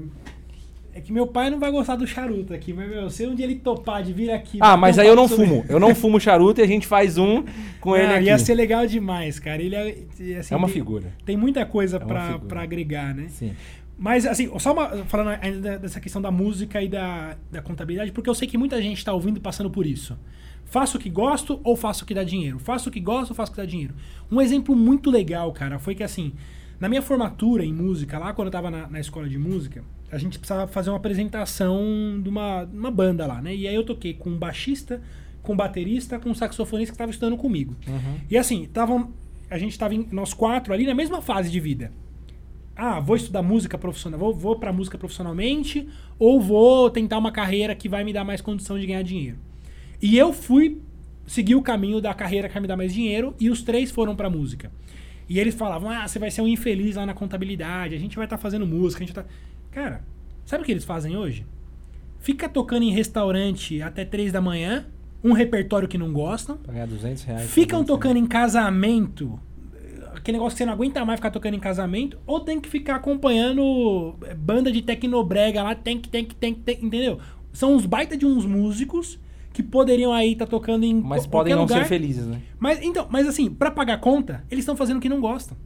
é que meu pai não vai gostar do charuto aqui, mas meu, se um dia ele topar de vir aqui. Ah, mas aí eu não sobre- fumo. Eu não fumo charuto e a gente faz um com ele Ah, aqui. Ia ser legal demais, cara. Ele é, assim, É uma tem- figura. Tem muita coisa É pra agregar, né? Sim. Mas, assim, só uma, falando ainda dessa questão da música e da, da contabilidade, porque eu sei que muita gente está ouvindo passando por isso. Faço o que gosto ou faço o que dá dinheiro? Faço o que gosto ou faço o que dá dinheiro? Um exemplo muito legal, cara, foi que, assim, na minha formatura em música, lá quando eu tava na, na escola de música, a gente precisava fazer uma apresentação de uma, uma banda lá, né? E aí eu toquei com um baixista, com um baterista, com um saxofonista que estava estudando comigo. Uhum. E assim, tavam, a gente tava em, nós quatro ali na mesma fase de vida. Ah, vou estudar música profissional, vou, vou pra música profissionalmente ou vou tentar uma carreira que vai me dar mais condição de ganhar dinheiro. E eu fui seguir o caminho da carreira que vai me dar mais dinheiro e os três foram pra música. E eles falavam: "Ah, você vai ser um infeliz lá na contabilidade, a gente vai estar fazendo música, a gente tá Cara, sabe o que eles fazem hoje? Fica tocando em restaurante até três da manhã, um repertório que não gostam, Pra ganhar 200 reais. ficam 300 tocando em casamento, aquele negócio que você não aguenta mais ficar tocando em casamento, ou tem que ficar acompanhando eh, banda de tecnobrega lá, tem que, tem que, tem que, entendeu? São uns baita de uns músicos que poderiam aí estar tocando em Mas podem não lugar. ser felizes, né? Mas então, mas assim, pra pagar conta, eles estão fazendo o que não gostam.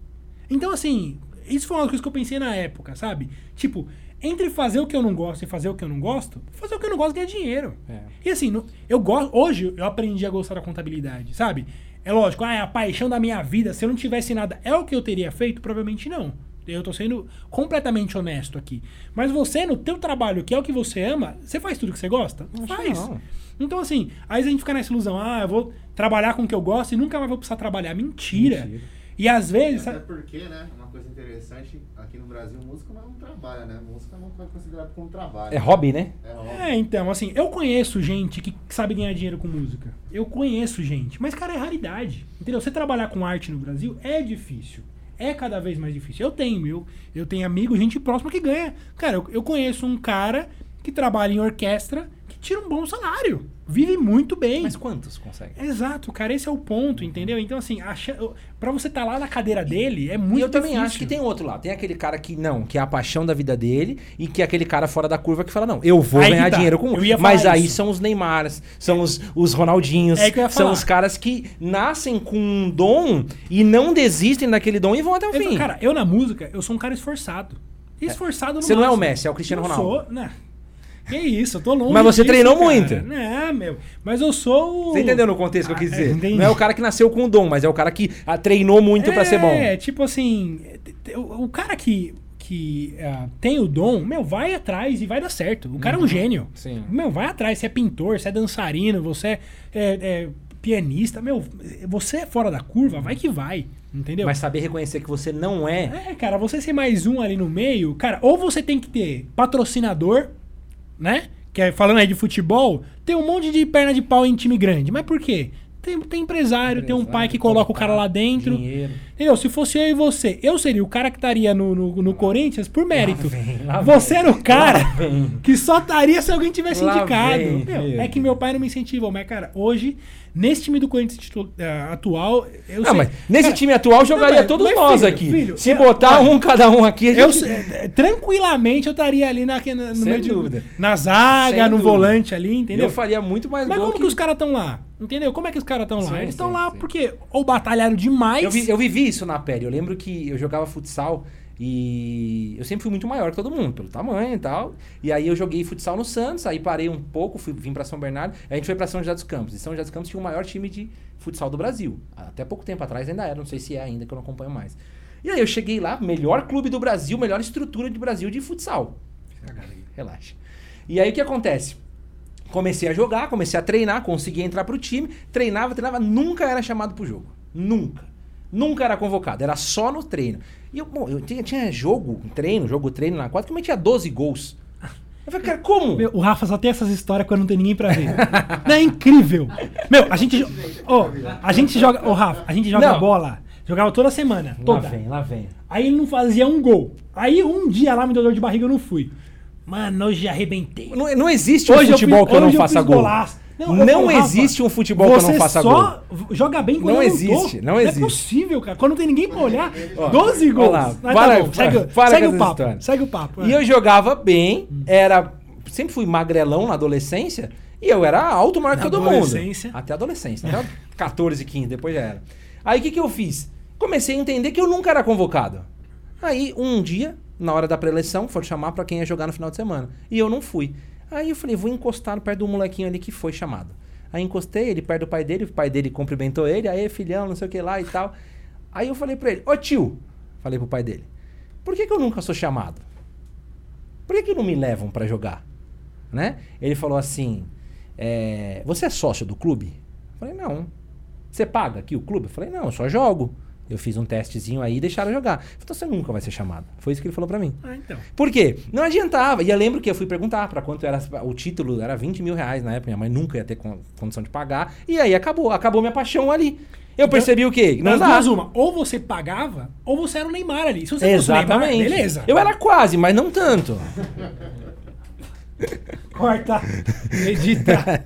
Então assim, isso foi uma coisa que eu pensei na época, sabe? Tipo, entre fazer o que eu não gosto e fazer o que eu não gosto, fazer o que eu não gosto ganhar dinheiro. É. E assim, no- eu gosto, hoje eu aprendi a gostar da contabilidade, sabe? É lógico, ah, é a paixão da minha vida, se eu não tivesse nada, é o que eu teria feito? Provavelmente não. Eu tô sendo completamente honesto aqui. Mas você, no teu trabalho, que é o que você ama, você faz tudo que você gosta? Não faz. não. Então, assim, aí a gente fica nessa ilusão, ah, eu vou trabalhar com o que eu gosto e nunca mais vou precisar trabalhar. Mentira. Mentira. E às vezes. Até porque, né, uma coisa interessante, aqui no Brasil, música não é um trabalho, né? Música não foi considerado como trabalho. É hobby, né? É óbvio. É, então, assim, eu conheço gente que sabe ganhar dinheiro com música. Eu conheço gente. Mas, cara, é raridade. Entendeu? Você trabalhar com arte no Brasil é difícil. É cada vez mais difícil. Eu tenho, eu, eu tenho amigos, gente próxima que ganha. Cara, eu, eu conheço um cara que trabalha em orquestra que tira um bom salário. Vive muito bem. Mas quantos conseguem? Exato, cara, esse é o ponto, entendeu? Então, assim, a chan- pra você estar lá na cadeira dele é muito e eu também difícil. acho que tem outro lado. Tem aquele cara que não, que é a paixão da vida dele, e que é aquele cara fora da curva que fala, não, eu vou Aí ganhar tá. dinheiro com Eu Mas aí isso. são os Neymars, são os, os Ronaldinhos, É que eu ia são os caras que nascem com um dom e não desistem daquele dom e vão até o Eu- fim. Cara, eu na música, eu sou um cara esforçado. Esforçado no Você não é o máximo. Messi, é o Cristiano Não Ronaldo. Sou, né? Que isso, eu tô longe Mas você disso, treinou cara. muito. Né, meu. Mas eu sou... o- Você entendeu no contexto que eu quis Ah, dizer? Não é o cara que nasceu com o dom, mas é o cara que ah, treinou muito pra ser bom. É, tipo assim, o, o cara que, que ah, tem o dom, meu, vai atrás e vai dar certo. O cara é um gênio. Uhum. Sim. Meu, vai atrás. Você é pintor, você é dançarino, você é, é- é pianista. Meu, você é fora da curva, vai que vai. Entendeu? Mas saber reconhecer que você não é. É, cara, você ser mais um ali no meio, cara, ou você tem que ter patrocinador, né? Que é, falando aí de futebol, tem um monte de perna de pau em time grande. Mas por quê? Tem, tem empresário, tem um pai que coloca o cara lá dentro. Dinheiro. Entendeu? Se fosse eu e você, eu seria o cara que estaria no, no, no Corinthians por mérito. vem, lá você era o cara Lá que só estaria se alguém tivesse Lá indicado. vem, Meu, é que meu pai não me incentivou, mas, cara, hoje, nesse time do Corinthians eh, atual, eu Não, sei- mas nesse cara, time atual jogaria mas- todos mas, nós filho, aqui. filho, Se eu- botar olha, um cada um aqui, a eu, gente... eh, tranquilamente eu estaria ali na, na- no meio de- dúvida. na zaga, Sem no dúvida. volante ali, entendeu? Eu faria muito mais Mas como que... que... os caras estão lá? Entendeu? Como é que os caras estão lá? Eles estão lá sim. porque ou batalharam demais. Eu, vi- eu vivi isso na pele. Eu lembro que eu jogava futsal e eu sempre fui muito maior que todo mundo, pelo tamanho e tal. E aí eu joguei futsal no Santos, aí parei um pouco, fui, vim pra São Bernardo, a gente foi pra São José dos Campos. E São José dos Campos tinha o maior time de futsal do Brasil. Até pouco tempo atrás ainda era, não sei se é ainda, que eu não acompanho mais. E aí eu cheguei lá, melhor clube do Brasil, melhor estrutura de Brasil de futsal. Relaxa. E aí o que acontece? Comecei a jogar, comecei a treinar, consegui entrar pro time, treinava, treinava, nunca era chamado pro jogo. Nunca. Nunca era convocado, era só no treino. E eu, bom, eu tinha, tinha jogo, treino, jogo, treino na quadra, que eu metia 12 gols. Eu falei, cara, como? Meu, o Rafa só tem essas histórias quando não tem ninguém pra ver. não é incrível. Meu, a gente. Ô, a gente joga. Ô, Rafa, a gente joga Não. bola. Jogava toda semana. Toda. Lá vem, lá vem. Aí ele não fazia um gol. Aí um dia lá me deu dor de barriga eu não fui. Mano, hoje arrebentei. Não, não existe um Hoje eu futebol fiz- que eu não hoje eu faça gol. golaço. Não, falo, existe um futebol que não faça gol. só joga bem quando Não existe, não Não existe. é possível, cara. Quando não tem ninguém pra olhar, 12 gols. lá, para- tá bom, segue, para- para segue o papo. Segue o papo. E é. eu jogava bem, era. Sempre fui magrelão na adolescência. E eu era alto maior que todo mundo. Até adolescência. Até 14, 15, depois já era. Aí o que, que eu fiz? Comecei a entender que eu nunca era convocado. Aí, um dia, na hora da preleção, foram chamar pra quem ia jogar no final de semana. E eu não fui. Aí eu falei, vou encostar perto do molequinho ali que foi chamado. Aí encostei ele perto do pai dele, o pai dele cumprimentou ele, aí filhão, não sei o que lá e tal. Aí eu falei pra ele, ô tio, falei pro pai dele, por que, que eu nunca sou chamado? Por que, que não me levam pra jogar? Né? Ele falou assim, é, você é sócio do clube? Eu falei, não. Você paga aqui o clube? Eu falei, não, eu só jogo. Eu fiz um testezinho aí e deixaram jogar. Falei, então você nunca vai ser chamado. Foi isso que ele falou pra mim. Ah, então. Por quê? Não adiantava. E eu lembro que eu fui perguntar pra quanto era o título, era 20 mil reais na época. Minha mãe nunca ia ter con- condição de pagar. E aí acabou, acabou minha paixão ali. Eu percebi o quê? Não duas, uma. Ou você pagava, ou você era o Neymar ali. Se você Exatamente. Neymar, beleza. Eu era quase, mas não tanto. Corta. Edita.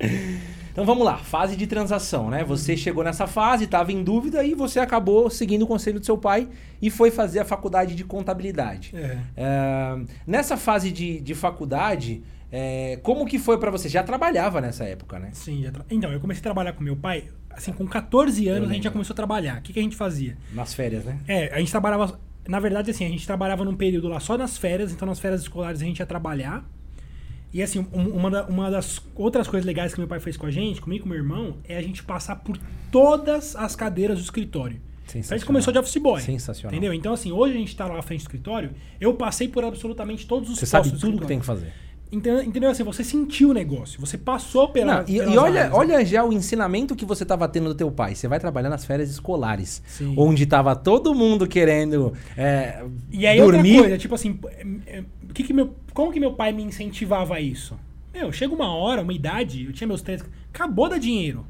Então vamos lá, fase de transação, né? Você chegou nessa fase, estava em dúvida e você acabou seguindo o conselho do seu pai e foi fazer a faculdade de contabilidade. É. É, nessa fase de, de faculdade, é, como que foi pra você? Já trabalhava nessa época, né? Sim, já tra- então, eu comecei a trabalhar com meu pai, assim, com 14 Eu anos a gente já começou a trabalhar. O que, que a gente fazia? Nas férias, né? É, a gente trabalhava. Na verdade, assim, a gente trabalhava num período lá só nas férias, então nas férias escolares a gente ia trabalhar. E assim, um- uma, da- uma das outras coisas legais que meu pai fez com a gente, comigo e com meu irmão, é a gente passar por todas as cadeiras do escritório. Então a gente começou de office boy. Sensacional. Entendeu? Então, assim, hoje a gente tá lá à frente do escritório, eu passei por absolutamente todos os Você sabe tudo que tem que fazer. Entendeu? Assim, você sentiu o negócio, você passou pela. Não, e, e olha, áreas, né? olha já o ensinamento que você estava tendo do teu pai. Você vai trabalhar nas férias escolares, Sim. onde tava todo mundo querendo é, E aí dormir. outra coisa, tipo assim, é, é, que que meu, como que meu pai me incentivava a isso? Meu, chega uma hora, uma idade, eu tinha meus três, acabou da dinheiro.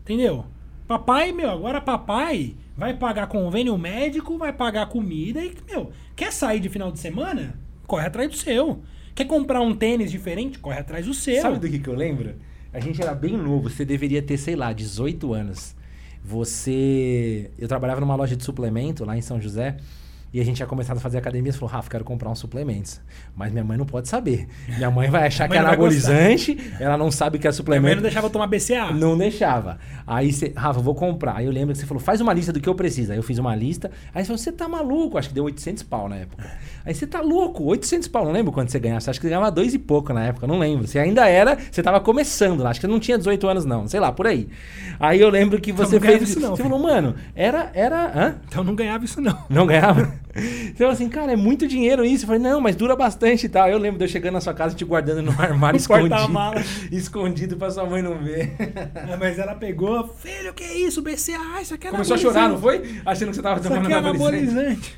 Entendeu? Papai, meu, agora papai vai pagar convênio médico, vai pagar comida e, meu, quer sair de final de semana? Corre atrás do seu. Quer comprar um tênis diferente? Corre atrás do seu. Sabe do que, que eu lembro? A gente era bem novo, você deveria ter, sei lá, 18 anos. Você. Eu trabalhava numa loja de suplemento lá em São José. E a gente tinha começado a fazer academia. Você falou, Rafa, quero comprar uns suplementos. Mas minha mãe não pode saber. Minha mãe vai achar que é anabolizante, ela não sabe que é Minha mãe suplemento. não deixava eu tomar BCA. Não deixava. Aí você, Rafa, vou comprar. Aí eu lembro que você falou, faz uma lista do que eu preciso. Aí eu fiz uma lista. Aí você falou, você tá maluco? Acho que deu 800 pau na época. Aí você tá louco, 800 pau. Não lembro quanto você ganhava. Acha que você ganhava dois e pouco na época, não lembro. Você ainda era, você tava começando lá. Acho que você não tinha 18 anos, não. Sei lá, por aí. Aí eu lembro que Então você fez. isso não, você filho. falou, mano, era. era hã? Então não ganhava isso, não. Não ganhava? Você falou assim, cara, é muito dinheiro isso. Eu falei, não, mas dura bastante e tal. Eu lembro de eu chegando na sua casa e te guardando no armário escondido. Escondido pra sua mãe não ver. Ah, Mas ela pegou, filho, que isso, BCA, isso aqui é Começou a chorar, não foi? Achando que você tava Isso tomando aqui é anabolizante.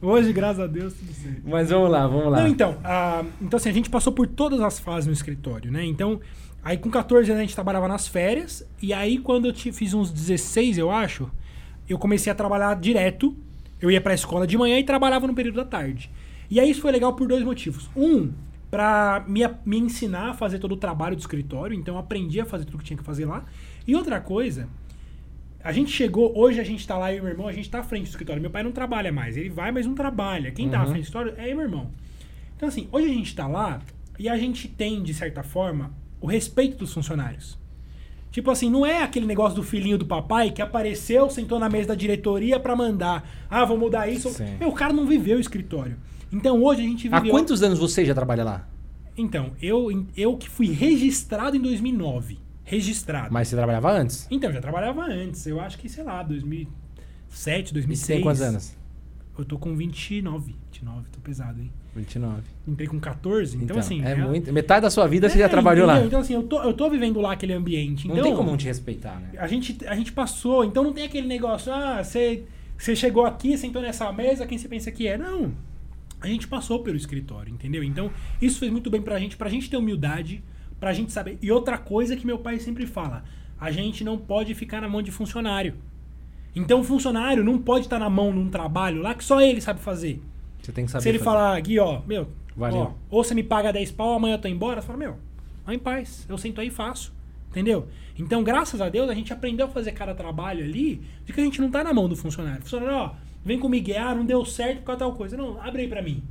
Hoje, graças a Deus, tudo certo. Mas vamos lá, vamos lá. Não, então, ah, então assim, a gente passou por todas as fases no escritório, né? Então, aí com 14 anos a gente trabalhava nas férias, e aí quando eu ti- fiz uns 16, eu acho, eu comecei a trabalhar direto. Eu ia pra escola de manhã e trabalhava no período da tarde. E aí isso foi legal por dois motivos. Um, pra me, a- me ensinar a fazer todo o trabalho do escritório, então eu aprendi a fazer tudo que tinha que fazer lá. E outra coisa, a gente chegou, hoje a gente tá lá, eu e meu irmão, a gente tá à frente do escritório. Meu pai não trabalha mais, ele vai, mas não trabalha. Quem tá à Uhum. frente do escritório é eu meu irmão. Então, assim, hoje a gente tá lá e a gente tem, de certa forma, o respeito dos funcionários. Tipo assim, não é aquele negócio do filhinho do papai que apareceu, sentou na mesa da diretoria pra mandar. Ah, vou mudar isso. Sim. Meu, o cara não viveu o escritório. Então hoje a gente Há viveu. quantos anos você já trabalha lá? Então, eu, eu que fui registrado em 2009. Registrado. Mas você trabalhava antes? Então, eu já trabalhava antes. Eu acho que, sei lá, 2007, E 2006. você tem quantos anos? Eu tô com 29. 29, tô pesado, hein? 29. Entrei com 14, então, assim... é é- muito. Metade da sua vida você É, já trabalhou lá. entendeu? Então, assim, eu tô, eu tô vivendo lá aquele ambiente. Não então, tem como não te respeitar, né? a gente, a gente passou, então não tem aquele negócio, ah, você, você chegou aqui, sentou nessa mesa, quem você pensa que é? Não. A gente passou pelo escritório, entendeu? Então, isso fez muito bem pra gente, pra gente ter humildade, pra gente saber. E outra coisa que meu pai sempre fala, a gente não pode ficar na mão de funcionário. Então, o funcionário não pode estar na mão num trabalho lá que só ele sabe fazer. Você tem que saber. Se ele fazer. falar, Gui, ó, meu, ó, ou você me paga 10 pau, amanhã eu tô embora, você fala, meu, vai em paz, eu sento aí e faço. Entendeu? Então, graças a Deus, a gente aprendeu a fazer cada trabalho ali de que a gente não tá na mão do funcionário. O funcionário, ó, vem comigo, ah, não deu certo por causa tal coisa. Não, abre aí pra mim.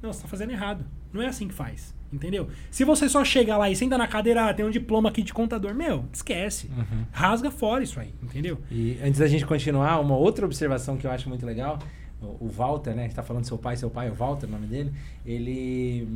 Não, você tá fazendo errado. Não é assim que faz. Entendeu? Se você só chega lá e senta na cadeira, ah, tem um diploma aqui de contador, meu, esquece. Uhum. Rasga fora isso aí, entendeu? E antes da gente continuar, uma outra observação que eu acho muito legal, o Walter, né? A gente tá falando do seu pai, seu pai é o Walter, o nome dele. Ele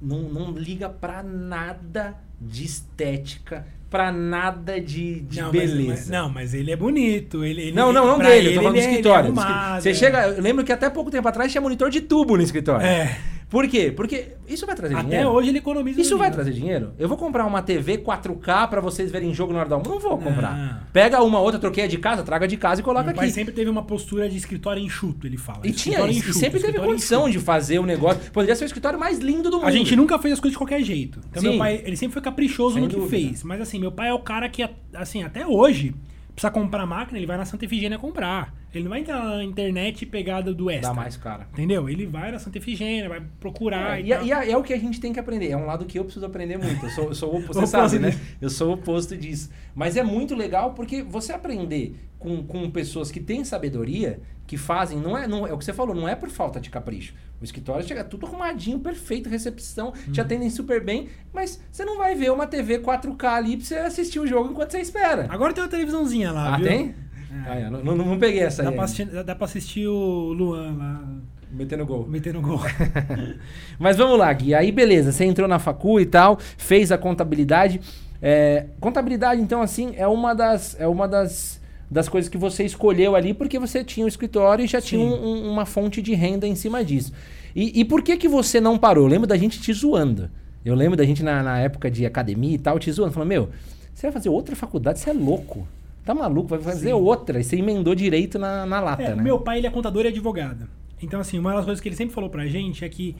não, não liga pra nada de estética, pra nada de, de não, mas- beleza. mas- não, mas ele é bonito. Ele, ele- Não, não, não dele, eu ele, tô falando do ele é- ele é escritório. do arrumado, Você é. chega, eu lembro que até pouco tempo atrás tinha monitor de tubo no escritório. É. Por quê? Porque isso vai trazer Até dinheiro. hoje ele economiza Isso vai dinheiro. trazer dinheiro? Eu vou comprar uma TV 4K pra vocês verem jogo na hora do almoço? Não vou comprar. Não. Pega uma outra, troquei a de casa, traga de casa e coloca Meu pai aqui. sempre teve uma postura de escritório enxuto, ele fala. E tinha, Escritório e enxuto, sempre teve condição enxuto. de fazer o negócio. Poderia ser o escritório mais lindo do mundo. A gente nunca fez as coisas de qualquer jeito. Então Sim. meu pai, ele sempre foi caprichoso Sem no que dúvida. fez. Mas assim, meu pai é o cara que, assim, até hoje, precisa comprar máquina, ele vai na Santa Efigênia comprar. Ele não vai entrar na internet e pegar do- do extra. Dá mais cara. Entendeu? Ele vai na Santa Efigênia, vai procurar É, e, e, é- e é, é o que a gente tem que aprender. É um lado que eu preciso aprender muito. Eu sou, eu sou o oposto, você sabe, né? Eu sou o oposto disso. Mas é muito legal porque você aprender com, com pessoas que têm sabedoria, que fazem, não é, não é o que você falou, não é por falta de capricho. O escritório chega tudo arrumadinho, perfeito, recepção, te Uhum. atendem super bem, mas você não vai ver uma TV 4K ali pra você assistir o jogo enquanto você espera. Agora tem uma televisãozinha lá, Ah, viu? tem? Ah, é, não, não, não peguei essa Dá aí. pra, assistir, dá pra assistir o Luan lá, Metendo gol. metendo gol. Mas vamos lá, Gui. Aí, beleza, você entrou na facu e tal, fez a contabilidade. É, contabilidade, então, assim, é uma das, é uma das, das coisas que você escolheu ali porque você tinha um escritório e já tinha Sim. um- um- uma fonte de renda em cima disso. E, e por que que você não parou? Eu lembro da gente te zoando. Eu lembro da gente na, na época de academia e tal, te zoando. Falando, meu, você vai fazer outra faculdade? Você é louco. Tá maluco? Vai fazer Sim. outra. E você emendou direito na, na lata, É, né? Meu pai ele é contador e advogado. Então, assim, uma das coisas que ele sempre falou pra gente é que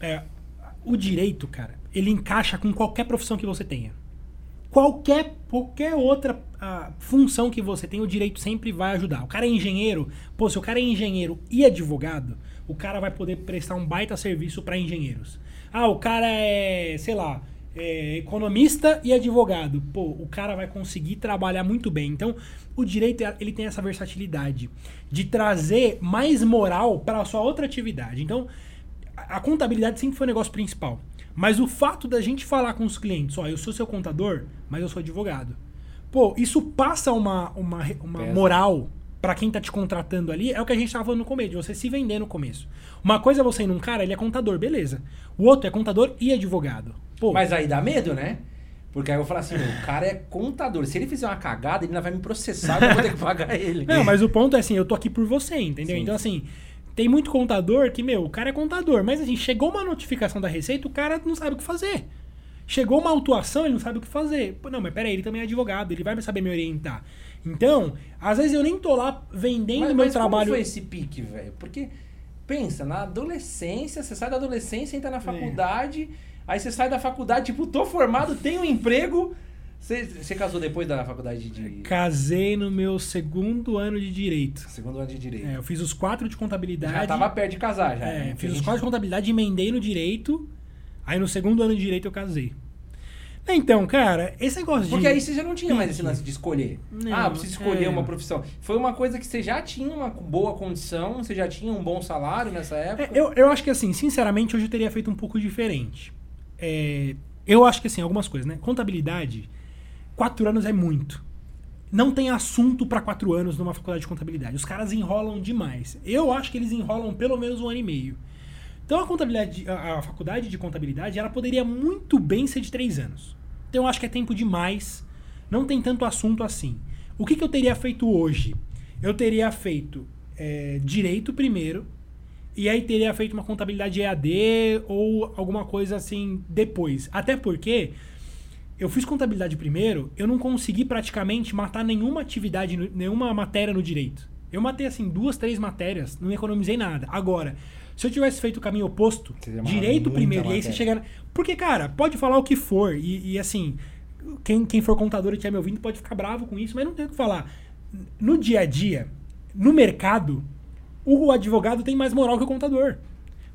é, o direito, cara, ele encaixa com qualquer profissão que você tenha. Qualquer, qualquer outra ah, função que você tenha, o direito sempre vai ajudar. O cara é engenheiro, pô, se o cara é engenheiro e advogado, o cara vai poder prestar um baita serviço pra engenheiros. Ah, o cara é, sei lá, é economista e advogado. Pô, o cara vai conseguir trabalhar muito bem. Então, o direito ele tem essa versatilidade de trazer mais moral para a sua outra atividade. Então, a a contabilidade sempre foi o negócio principal. Mas o fato da gente falar com os clientes, ó, eu sou seu contador, mas eu sou advogado. Pô, isso passa uma, uma, uma moral pra quem tá te contratando ali, é o que a gente tava falando no começo, de você se vender no começo. Uma coisa é você ir num cara, ele é contador, beleza. O outro é contador e advogado. Pô, Mas aí dá medo, né? Porque aí eu vou falar assim, o cara é contador. Se ele fizer uma cagada, ele ainda vai me processar e eu vou ter que pagar ele. Não, mas o ponto é assim, eu tô aqui por você, entendeu? Sim. Então, assim, tem muito contador que, meu, o cara é contador, mas assim, chegou uma notificação da Receita, o cara não sabe o que fazer. Chegou uma autuação, ele não sabe o que fazer. Não, mas peraí, ele também é advogado, ele vai saber me orientar. Então, às vezes eu nem tô lá vendendo Mas, meu mas trabalho. foi esse pique, velho? Porque, pensa, na adolescência, você sai da adolescência, entra É. na faculdade, aí você sai da faculdade, tipo, tô formado, tenho um emprego. Você, você casou depois da faculdade de... Casei no meu segundo ano de direito. Segundo ano de Direito. É, eu fiz os quatro de contabilidade. já tava perto de casar, já. É, né? fiz os quatro de contabilidade, emendei no direito. Aí no segundo ano de direito eu casei. Então, cara, esse negócio de. Porque aí você já não tinha mais esse lance de escolher. Não, ah, preciso escolher é. uma profissão. Foi uma coisa que você já tinha uma boa condição, você já tinha um bom salário nessa época. É, eu, eu acho que assim, sinceramente, hoje eu teria feito um pouco diferente. É, eu acho que assim, algumas coisas, né? Contabilidade, quatro anos é muito. Não tem assunto para quatro anos numa faculdade de contabilidade. Os caras enrolam demais. Eu acho que eles enrolam pelo menos um ano e meio. Então a contabilidade, a, a faculdade de contabilidade, ela poderia muito bem ser de três anos. Então eu acho que é tempo demais. Não tem tanto assunto assim. O que, que eu teria feito hoje? eu teria feito é, direito primeiro, e aí teria feito uma contabilidade EAD ou alguma coisa assim depois. Até porque eu fiz contabilidade primeiro, eu não consegui praticamente matar nenhuma atividade, nenhuma matéria no direito. Eu matei assim duas, três matérias, não economizei nada. Agora, se eu tivesse feito o caminho oposto, direito primeiro, e aí você matéria. chega. na- Porque, cara, pode falar o que for, e, e, assim, quem, quem for contador e estiver me ouvindo pode ficar bravo com isso, mas não tem o que falar. No dia a dia, no mercado, o advogado tem mais moral que o contador.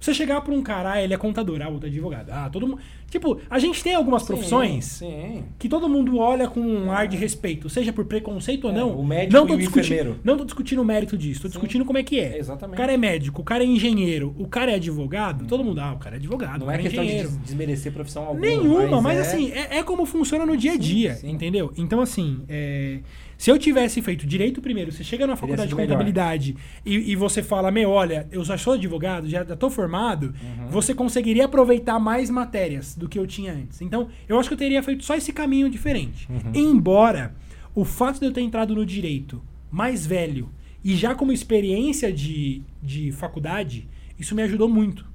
Você chegar pra um cara, ah, ele é contador, ah, outro é advogado. Ah, todo mundo. Tipo, a gente tem algumas profissões Sim. que todo mundo olha com um ar de respeito, seja por preconceito ou É, não. o médico não o discutindo. Não tô discutindo o mérito disso, tô discutindo como é que é. Exatamente. O cara é médico, o cara é engenheiro, o cara é advogado, todo mundo, ah, o cara é advogado, Não é é questão de engenheiro. des- desmerecer profissão alguma. Nenhuma, mas, é- assim, é, como funciona no dia a dia, sim. entendeu? Então, assim, é, se eu tivesse feito direito primeiro, você chega na faculdade de contabilidade e, e você fala, meu, olha, eu já sou advogado, já estou formado, Uhum. você conseguiria aproveitar mais matérias do que eu tinha antes. Então, eu acho que eu teria feito só esse caminho diferente. Uhum. Embora o fato de eu ter entrado no direito mais velho e já como experiência de, de faculdade, isso me ajudou muito.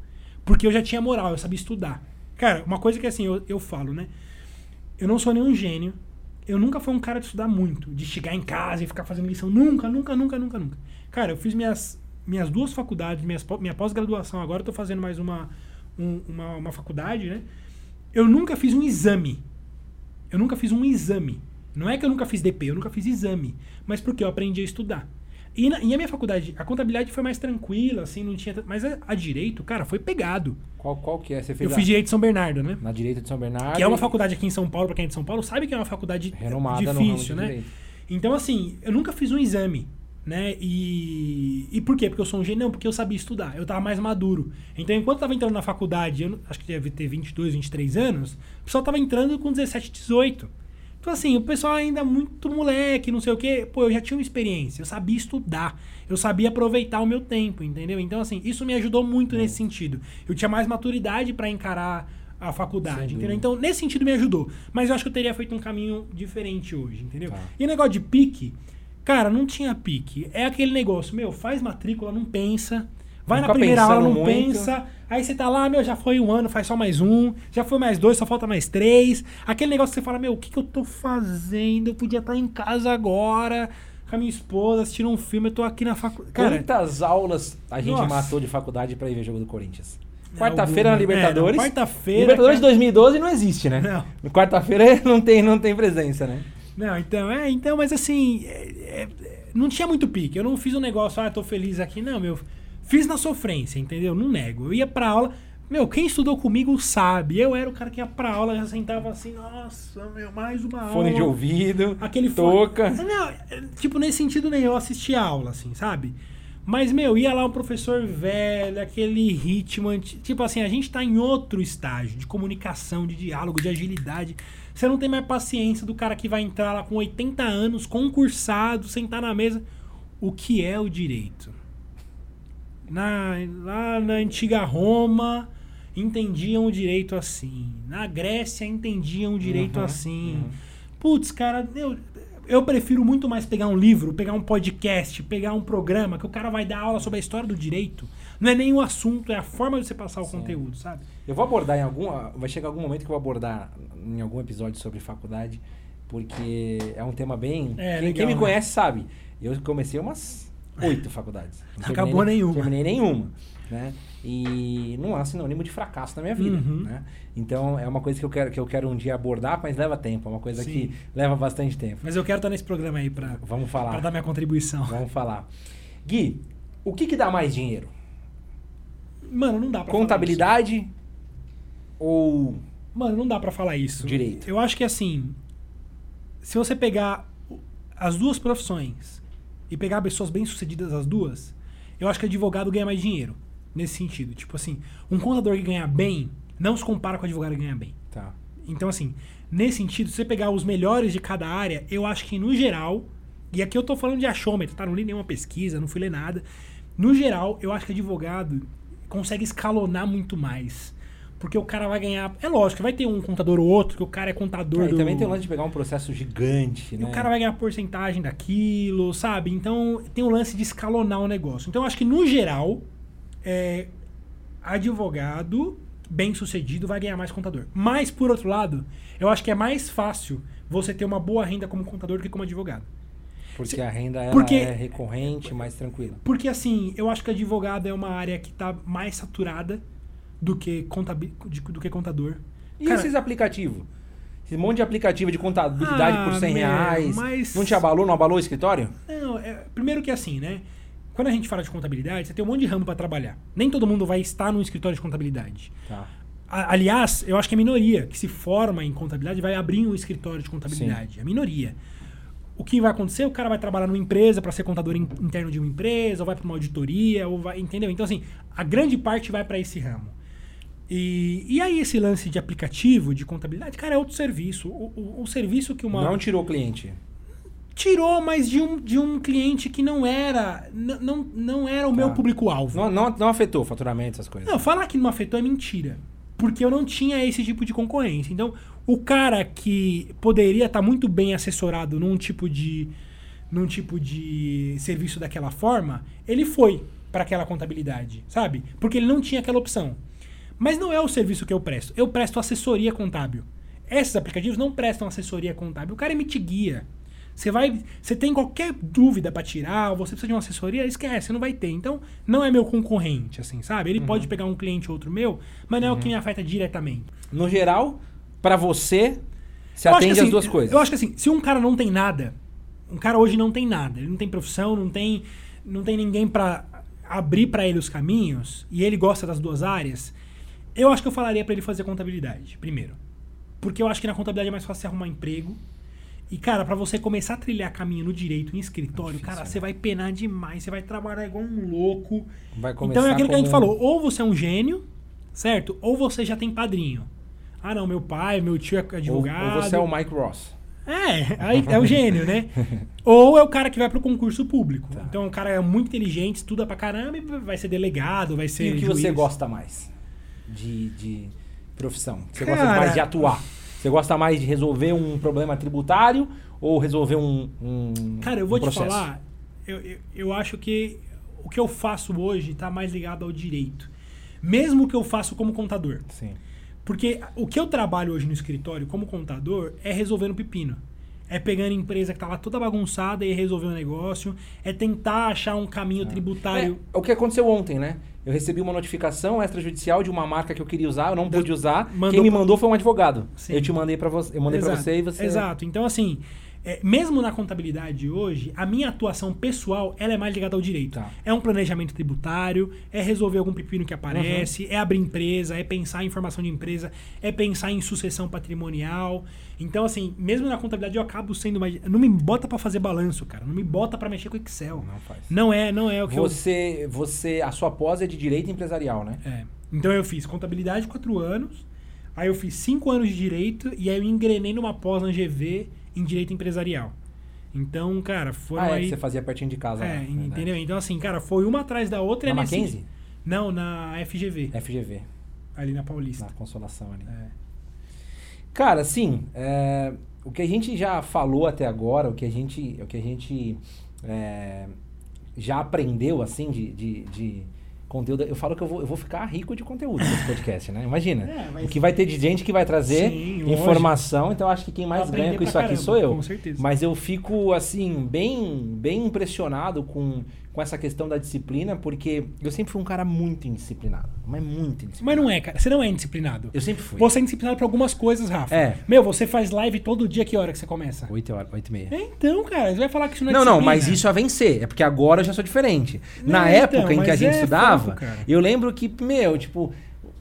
Porque eu já tinha moral, eu sabia estudar. Cara, uma coisa que assim, eu, eu falo, né? Eu não sou nenhum gênio. Eu nunca fui um cara de estudar muito, de chegar em casa e ficar fazendo lição. Nunca, nunca, nunca, nunca, nunca. Cara, eu fiz minhas, minhas duas faculdades, minhas, minha pós-graduação, agora eu tô fazendo mais uma, um- uma, uma faculdade, né? Eu nunca fiz um exame. Eu nunca fiz um exame. Não é que eu nunca fiz DP, eu nunca fiz exame. Mas porque eu aprendi a estudar. E, na, e a minha faculdade, a contabilidade foi mais tranquila, assim, não tinha. tanto- Mas a, a direito, cara, foi pegado. Qual, qual que é? Você fez Eu a- fiz direito de São Bernardo, né? na direita de São Bernardo. Que é uma faculdade aqui em São Paulo, pra quem é de São Paulo, sabe que é uma faculdade Renomada difícil, né? direito. Então, assim, eu nunca fiz um exame, né? E, e por quê? Porque eu sou um gênio? Não, porque eu sabia estudar, eu tava mais maduro. Então, enquanto eu tava entrando na faculdade, eu acho que deve ter 22, 23 anos, o pessoal tava entrando com 17, 18. Então, assim, o pessoal ainda muito moleque, não sei o quê. Pô, eu já tinha uma experiência, eu sabia estudar, eu sabia aproveitar o meu tempo, entendeu? Então, assim, isso me ajudou muito nesse sentido. Eu tinha mais maturidade pra encarar a faculdade, entendeu? Então, nesse sentido, me ajudou. Mas eu acho que eu teria feito um caminho diferente hoje, entendeu? Tá. E negócio de pique, cara, não tinha pique. É aquele negócio, meu, faz matrícula, não pensa. Vai na primeira aula, não muito. pensa. Aí você tá lá, meu, já foi um ano, faz só mais um. Já foi mais dois, só falta mais três. Aquele negócio que você fala, meu, o que, que eu tô fazendo? Eu podia estar em casa agora, com a minha esposa, assistindo um filme, eu tô aqui na faculdade. Quantas aulas a gente Nossa. matou de faculdade pra ir ver jogo do Corinthians? Quarta-feira na alguma- Libertadores. é, quarta-feira, Libertadores de cara. 2012 não existe, né? Não. Quarta-feira não tem, não tem presença, né? Não, então, é, então, mas assim, é, é, não tinha muito pique. Eu não fiz um negócio, ah, tô feliz aqui. Não, meu, fiz na sofrência, entendeu? Não nego. Eu ia pra aula, meu, quem estudou comigo sabe. Eu era o cara que ia pra aula, já sentava assim, nossa, meu, mais uma aula. Fone de ouvido, Aquele fone- touca. Não, é, tipo, nesse sentido nem eu assistia a aula, assim, sabe? Mas, meu, ia lá um professor velho, aquele ritmo. Tipo assim, a gente tá em outro estágio de comunicação, de diálogo, de agilidade. Você não tem mais paciência do cara que vai entrar lá com 80 anos, concursado, sentar na mesa. O que é o direito? Na, lá na antiga Roma, entendiam o direito assim. Na Grécia, entendiam o direito Uhum, assim. uhum. Putz, cara, eu, eu prefiro muito mais pegar um livro, pegar um podcast, pegar um programa que o cara vai dar aula sobre a história do direito. Não é nem o assunto, é a forma de você passar o Sim. conteúdo, sabe? Eu vou abordar em algum. Vai chegar algum momento que eu vou abordar em algum episódio sobre faculdade, porque é um tema bem. É, quem, legal, quem me né? conhece sabe. Eu comecei umas oito faculdades. Não Acabou nenhuma. Terminei nenhuma. Né? E não há sinônimo de fracasso na minha vida. Uhum. Né? Então é uma coisa que eu, quero, que eu quero um dia abordar, mas leva tempo. É uma coisa Sim. que leva bastante tempo. Mas eu quero estar nesse programa aí pra, Vamos falar. pra dar minha contribuição. Vamos falar. Gui, o que, que dá mais dinheiro? Mano, não dá pra falar Contabilidade ou. Mano, não dá pra falar isso. Direito. Eu acho que assim, se você pegar as duas profissões e pegar pessoas bem-sucedidas as duas, eu acho que advogado ganha mais dinheiro. Nesse sentido. Tipo assim, um contador que ganha bem não se compara com o advogado que ganha bem. Tá. Então, assim, nesse sentido, se você pegar os melhores de cada área, eu acho que no geral, e aqui eu tô falando de achômetro, tá? Não li nenhuma pesquisa, não fui ler nada. No geral, eu acho que advogado consegue escalonar muito mais. Porque o cara vai ganhar. É lógico, vai ter um contador ou outro, que o cara é contador É, e do. também tem o lance de pegar um processo gigante, E né? o cara vai ganhar porcentagem daquilo, sabe? Então tem o lance de escalonar o negócio. Então eu acho que, no geral, é, advogado bem sucedido vai ganhar mais contador. Mas, por outro lado, eu acho que é mais fácil você ter uma boa renda como contador do que como advogado. Porque a renda ela Porque- é recorrente, mais tranquila. Porque, assim, eu acho que advogado é uma área que tá mais saturada do que, contabi- do que contador. E Cara, esses aplicativos? Esse monte de aplicativo de contabilidade Ah, por 100 meu, reais. mas- Não te abalou? Não abalou o escritório? Não, é- primeiro que assim, né? Quando a gente fala de contabilidade, você tem um monte de ramo para trabalhar. Nem todo mundo vai estar num escritório de contabilidade. Tá. A- aliás, eu acho que é a minoria que se forma em contabilidade vai abrir um escritório de contabilidade. É a minoria. O que vai acontecer? O cara vai trabalhar numa empresa para ser contador in- interno de uma empresa, ou vai para uma auditoria, ou vai, entendeu? Então assim, a grande parte vai para esse ramo. E, e aí esse lance de aplicativo, de contabilidade, cara, é outro serviço. O, o- o serviço que uma Não tirou o cliente. tirou, mas de um, de um cliente que não era não, não era o meu Tá. público-alvo. Não, não, não afetou o faturamento, essas coisas. Não, falar que não afetou é mentira. Porque eu não tinha esse tipo de concorrência. Então, o cara que poderia estar muito bem assessorado num tipo de num tipo de serviço daquela forma, ele foi para aquela contabilidade, sabe? Porque ele não tinha aquela opção. Mas não é o serviço que eu presto. Eu presto assessoria contábil. Esses aplicativos não prestam assessoria contábil. O cara emite guia. Você vai, você tem qualquer dúvida para tirar, ou você precisa de uma assessoria, esquece, você não vai ter. Então, não é meu concorrente, assim, sabe? Ele pode pegar um cliente ou outro meu, mas não é o que me afeta diretamente. No geral, pra você, se atende que, as assim, duas coisas. Eu acho que assim, se um cara não tem nada, um cara hoje não tem nada, ele não tem profissão, não tem, não tem ninguém pra abrir pra ele os caminhos, e ele gosta das duas áreas, eu acho que eu falaria pra ele fazer contabilidade, primeiro. Porque eu acho que na contabilidade é mais fácil você arrumar emprego. E, cara, pra você começar a trilhar caminho no direito, em escritório, difícil, cara, né? você vai penar demais, você vai trabalhar igual um louco. Vai começar Então é aquilo que a gente falou, ou você é um gênio, certo? Ou você já tem padrinho. Ah, não, meu pai, meu tio é Ou, advogado. ou você é o Mike Ross. É, aí é o gênio, né? Ou é o cara que vai pro concurso público. Tá. Então o cara é muito inteligente, estuda pra caramba e vai ser delegado, vai ser. E o que juiz. você gosta mais de, de profissão? Você Cara- gosta mais de atuar? Você gosta mais de resolver um problema tributário ou resolver um, um Cara, eu vou um te processo? falar, eu, eu, eu acho que o que eu faço hoje tá mais ligado ao direito. Mesmo o que eu faço como contador. Sim. Porque o que eu trabalho hoje no escritório como contador é resolvendo pepino. É pegando empresa que tá lá toda bagunçada e resolver o negócio. É tentar achar um caminho tributário. É, o que aconteceu ontem, né? Eu recebi uma notificação extrajudicial de uma marca que eu queria usar, eu não pude usar. mandou Quem me pra- mandou foi um advogado. Sim. Eu te mandei para você, eu mandei para você e você Exato. Então, assim, é, mesmo na contabilidade hoje, a minha atuação pessoal ela é mais ligada ao direito. Tá. É um planejamento tributário, é resolver algum pepino que aparece, Uhum. é abrir empresa, é pensar em formação de empresa, é pensar em sucessão patrimonial. Então, assim, mesmo na contabilidade eu acabo sendo mais. Não me bota pra fazer balanço, cara. Não me bota pra mexer com Excel. Não faz. Não é, não é o que eu. Você, você, a sua pós é de direito empresarial, né? É. Então eu fiz contabilidade quatro anos, aí eu fiz cinco anos de direito e aí eu engrenei numa pós na GV em direito empresarial. Então, cara, foram ah, é, aí. que você fazia pertinho de casa. É, lá, entendeu? Então, assim, cara, foi uma atrás da outra. e Na nesse- Mackenzie? Não, na FGV, FGV, ali na Paulista. na Consolação ali. É. Cara, assim, é, o que a gente já falou até agora, o que a gente, o que a gente é, já aprendeu, assim, de, de, de conteúdo, eu falo que eu vou, eu vou ficar rico de conteúdo nesse podcast, né? Imagina. É, mas- O que vai ter de gente que vai trazer Sim, informação, então acho que quem mais ganha com isso pra aqui caramba, sou eu. com certeza. Mas eu fico, assim, bem, bem impressionado com, com essa questão da disciplina, porque eu sempre fui um cara muito indisciplinado. Mas muito indisciplinado. Mas não é, cara. Você não é indisciplinado. Eu sempre fui. Você é indisciplinado pra algumas coisas, Rafa. É. Meu, você faz live todo dia, que hora que você começa? Oito horas, oito e meia. É, Então, cara, você vai falar que isso não é Não, não, disciplina. mas isso a vencer. É porque agora eu já sou diferente. Não, Na então, época em que a gente é estudava, foco, eu lembro que, meu, tipo,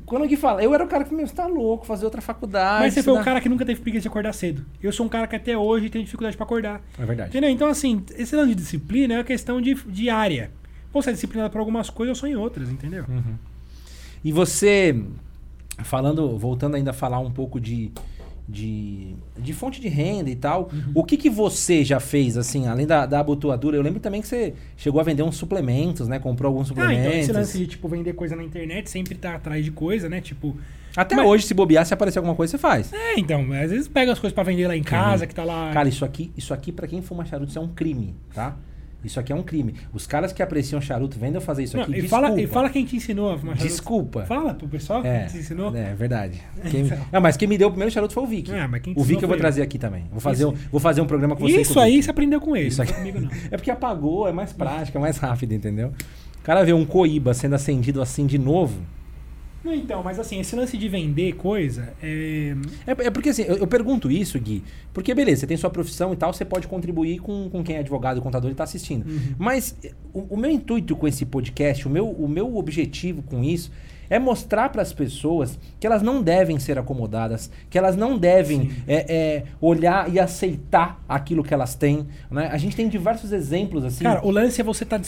quando alguém fala, eu era o cara que, meu, você tá louco, fazer outra faculdade. Mas você foi o estudar- cara que nunca teve preguiça de acordar cedo. Eu sou um cara que até hoje tem dificuldade pra acordar. É verdade. Entendeu? Então, assim, esse lance de disciplina é uma questão de, de área. Você é disciplinado por algumas coisas, eu sou em outras, entendeu? E você, falando, voltando ainda a falar um pouco de, de, de fonte de renda e tal. O que, que você já fez, assim, além da, da abotoadura? Eu lembro também que você chegou a vender uns suplementos, né? Comprou alguns Ah, suplementos. então esse lance de, tipo, vender coisa na internet, sempre tá atrás de coisa, né? Tipo... Até Mas- hoje, se bobear, se aparecer alguma coisa, você faz. É, então, às vezes pega as coisas pra vender lá em casa, que tá lá... Cara, isso aqui, isso aqui para quem fuma charuto, isso é um crime, tá? Isso aqui é um crime. Os caras que apreciam charuto, vendem eu fazer isso Não, aqui. e, desculpa. fala, e fala quem te ensinou a fumar charuto. Desculpa. Fala pro pessoal É, quem te ensinou. é verdade. Quem, Não, mas quem me deu o primeiro charuto foi o Vic. Ah, te o Vic eu vou trazer aqui também. Vou fazer, Isso. um, vou fazer um programa com você. com Isso o aí você aprendeu com ele, Isso aqui- não comigo não. É porque apagou, é mais prático, é mais rápido, entendeu? O cara vê um coíba sendo acendido assim de novo. Não, então, mas assim, esse lance de vender coisa, é... É, é porque assim, eu, eu pergunto isso, Gui, porque beleza, você tem sua profissão e tal, você pode contribuir com, com quem é advogado e contador e está assistindo. Uhum. Mas o, o meu intuito com esse podcast, o meu, o meu objetivo com isso é mostrar para as pessoas que elas não devem ser acomodadas, que elas não devem é, é, olhar e aceitar aquilo que elas têm. Né? A gente tem diversos exemplos assim. Cara, o lance é você estar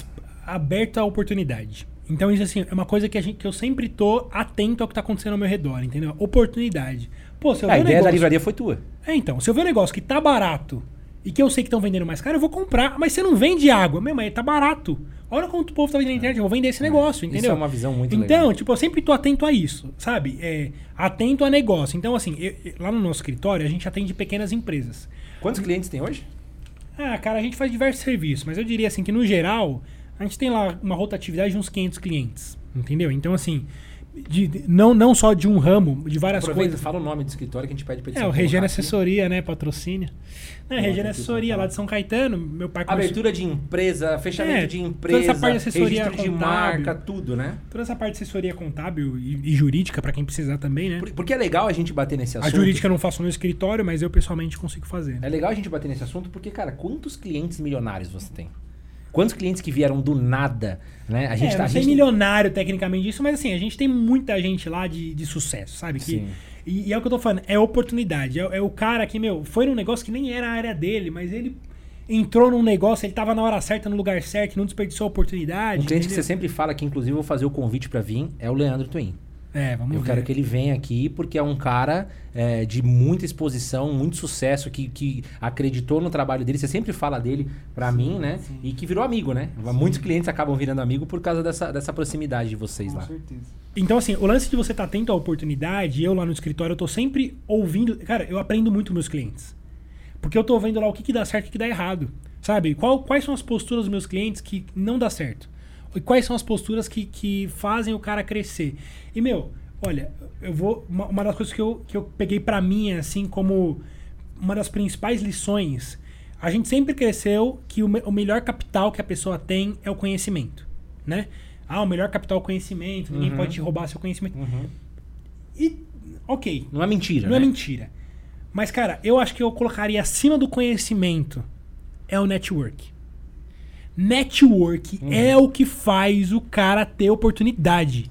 aberto à oportunidade. Então, isso assim, é uma coisa que, a gente, que eu sempre tô atento ao que tá acontecendo ao meu redor, entendeu? Oportunidade. Pô, se eu a ver um ideia da negócio- livraria foi tua. É, então, se eu ver um negócio que tá barato e que eu sei que estão vendendo mais caro, eu vou comprar. Mas você não vende água, meu, mas tá barato. Olha quanto o povo tá vendendo na internet, eu vou vender esse negócio, Isso entendeu? é uma visão muito então, legal. tipo, eu sempre tô atento a isso, sabe? É, atento a negócio. Então, assim, eu- eu- lá no nosso escritório, a gente atende pequenas empresas. Quantos clientes tem hoje? Ah, cara, a gente faz diversos serviços, mas eu diria assim que no geral, a gente tem lá uma rotatividade de uns 500 clientes, entendeu? Então, assim, de- de- não, não só de um ramo, de várias Aproveita, coisas. fala o nome do escritório que a gente pede pra É, o Regina. Assessoria, né? Patrocínio. É, Regina Assessoria, lá de São Caetano. Meu pai começou- Abertura de empresa, fechamento É, de toda empresa, essa parte de assessoria registro de contábil. marca, tudo, né? Toda essa parte de assessoria contábil e, e jurídica, pra quem precisar também, né? Por- Porque é legal a gente bater nesse A assunto. jurídica eu não faço no escritório, mas eu pessoalmente consigo fazer. É legal a gente bater nesse assunto porque, cara, quantos clientes milionários você tem? Quantos clientes que vieram do nada, né? A gente é, tá. a gente milionário tecnicamente disso, mas assim, a gente tem muita gente lá de, de sucesso, sabe? Que, Sim. e, e é o que eu tô falando, é oportunidade. É, é o cara que, meu, foi num negócio que nem era a área dele, mas ele entrou num negócio, ele tava na hora certa, no lugar certo, não desperdiçou a oportunidade. Um cliente que entendeu? você sempre fala que, inclusive, eu vou fazer o convite pra vir é o Leandro Twin. É, vamos Eu ver. quero que ele venha aqui porque é um cara é, de muita exposição, muito sucesso, que, que acreditou no trabalho dele. Você sempre fala dele pra mim, né? E que virou amigo, né? Muitos clientes acabam virando amigo por causa dessa, dessa proximidade de vocês lá. certeza. Então, assim, o lance de você estar atento à oportunidade, eu lá no escritório, eu tô sempre ouvindo. Cara, eu aprendo muito com meus clientes. Porque eu tô vendo lá o que, que dá certo e o que dá errado. Sabe? Qual, quais são as posturas dos meus clientes que não dá certo? E quais são as posturas que, que fazem o cara crescer? E, meu, olha, eu vou. Uma, uma das coisas que eu, que eu peguei pra mim, assim, como uma das principais lições, a gente sempre cresceu que o, me- o melhor capital que a pessoa tem é o conhecimento, né? Ah, o melhor capital é o conhecimento, ninguém Uhum. pode te roubar seu conhecimento. Uhum. E, ok, Não é mentira, não é né? mentira. Mas, cara, eu acho que eu colocaria acima do conhecimento é o network. Network Uhum. é o que faz o cara ter oportunidade.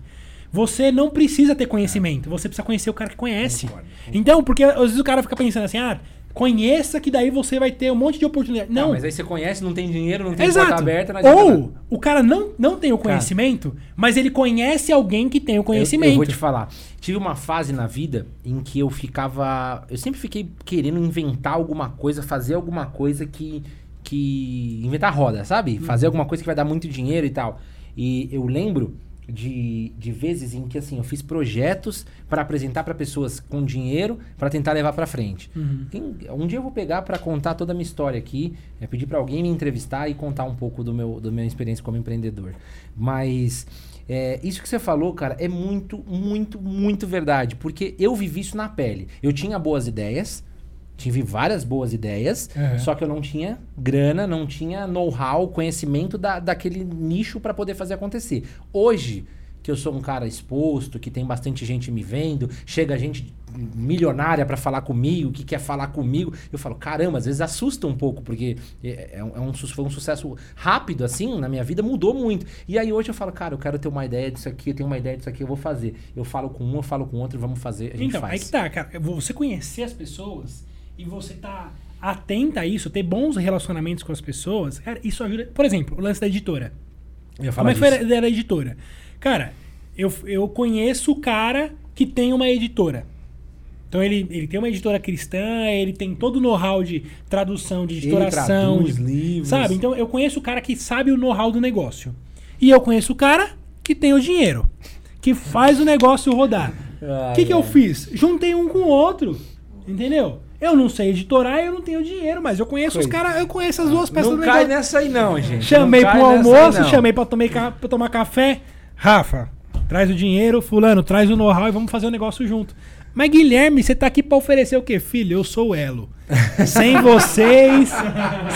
Você não precisa ter conhecimento, você precisa conhecer o cara que conhece. Concordo, Então, porque às vezes o cara fica pensando assim, ah, conheça que daí você vai ter um monte de oportunidade. Não, Não, mas aí você conhece, não tem dinheiro, não tem Exato. porta aberta, não nada. Ou o cara não, não tem o conhecimento, mas ele conhece alguém que tem o Eu- conhecimento. Eu, vou te falar. Tive uma fase na vida em que eu ficava. Eu sempre fiquei querendo inventar alguma coisa, fazer alguma coisa que. Que inventar roda, sabe? Uhum. Fazer alguma coisa que vai dar muito dinheiro e tal. E eu lembro de, de vezes em que assim eu fiz projetos para apresentar para pessoas com dinheiro para tentar levar para frente. Uhum. Quem- um dia eu vou pegar para contar toda a minha história aqui, é pedir para alguém me entrevistar e contar um pouco do meu da minha experiência como empreendedor. Mas é, isso que você falou, cara, é muito, muito, muito verdade, porque eu vivi isso na pele. Eu tinha boas ideias, tive várias boas ideias, Uhum. só que eu não tinha grana, não tinha know-how, conhecimento da, daquele nicho para poder fazer acontecer. Hoje, que eu sou um cara exposto, que tem bastante gente me vendo, chega gente milionária para falar comigo, que quer falar comigo, eu falo, caramba, às vezes assusta um pouco, porque é, é um, é um foi um sucesso rápido, assim, na minha vida, mudou muito. E aí hoje eu falo, cara, eu quero ter uma ideia disso aqui, eu tenho uma ideia disso aqui, eu vou fazer. Eu falo com um, eu falo com outro, vamos fazer, a gente Então, faz. aí que tá, cara. Você conhecer as pessoas e você tá atenta a isso, ter bons relacionamentos com as pessoas, cara, isso ajuda. Por exemplo, o lance da editora. Eu ia Como falar é que foi da editora? Cara, eu, eu conheço o cara que tem uma editora. Então ele, ele tem uma editora cristã, ele tem todo o know-how de tradução, de Ele editoração. traduz de- livros. Sabe? Então eu conheço o cara que sabe o know-how do negócio. E eu conheço o cara que tem o dinheiro, que faz o negócio rodar. O que, que eu fiz? Juntei um com o outro. Entendeu? Eu não sei editorar, eu não tenho dinheiro, mas eu conheço os Coisa. caras, eu conheço as duas peças Não do cai negócio. nessa aí não, gente. Chamei Não pro cai aí, almoço, não. chamei pra, tomei pra tomar café. Rafa, traz o dinheiro, fulano, traz o know-how e vamos fazer o negócio junto. Mas Guilherme, você tá aqui pra oferecer o quê? Filho, eu sou o elo. Sem vocês,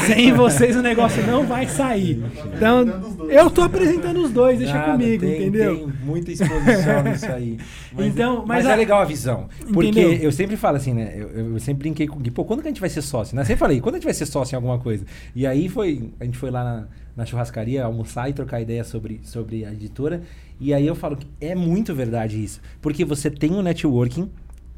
sem vocês o negócio não vai sair. Então, eu tô apresentando os dois, deixa Nada, comigo, tem- entendeu? Tem muita exposição nisso aí. Mas, Então, mas, mas é legal a visão. Porque Entendeu? eu sempre falo assim, né? Eu, eu sempre brinquei com o Gui, pô, quando que a gente vai ser sócio? Né? Eu sempre falei, quando a gente vai ser sócio em alguma coisa? E aí foi, a gente foi lá na, na churrascaria almoçar e trocar ideia sobre, sobre a editora. E aí eu falo que é muito verdade isso. Porque você tem o networking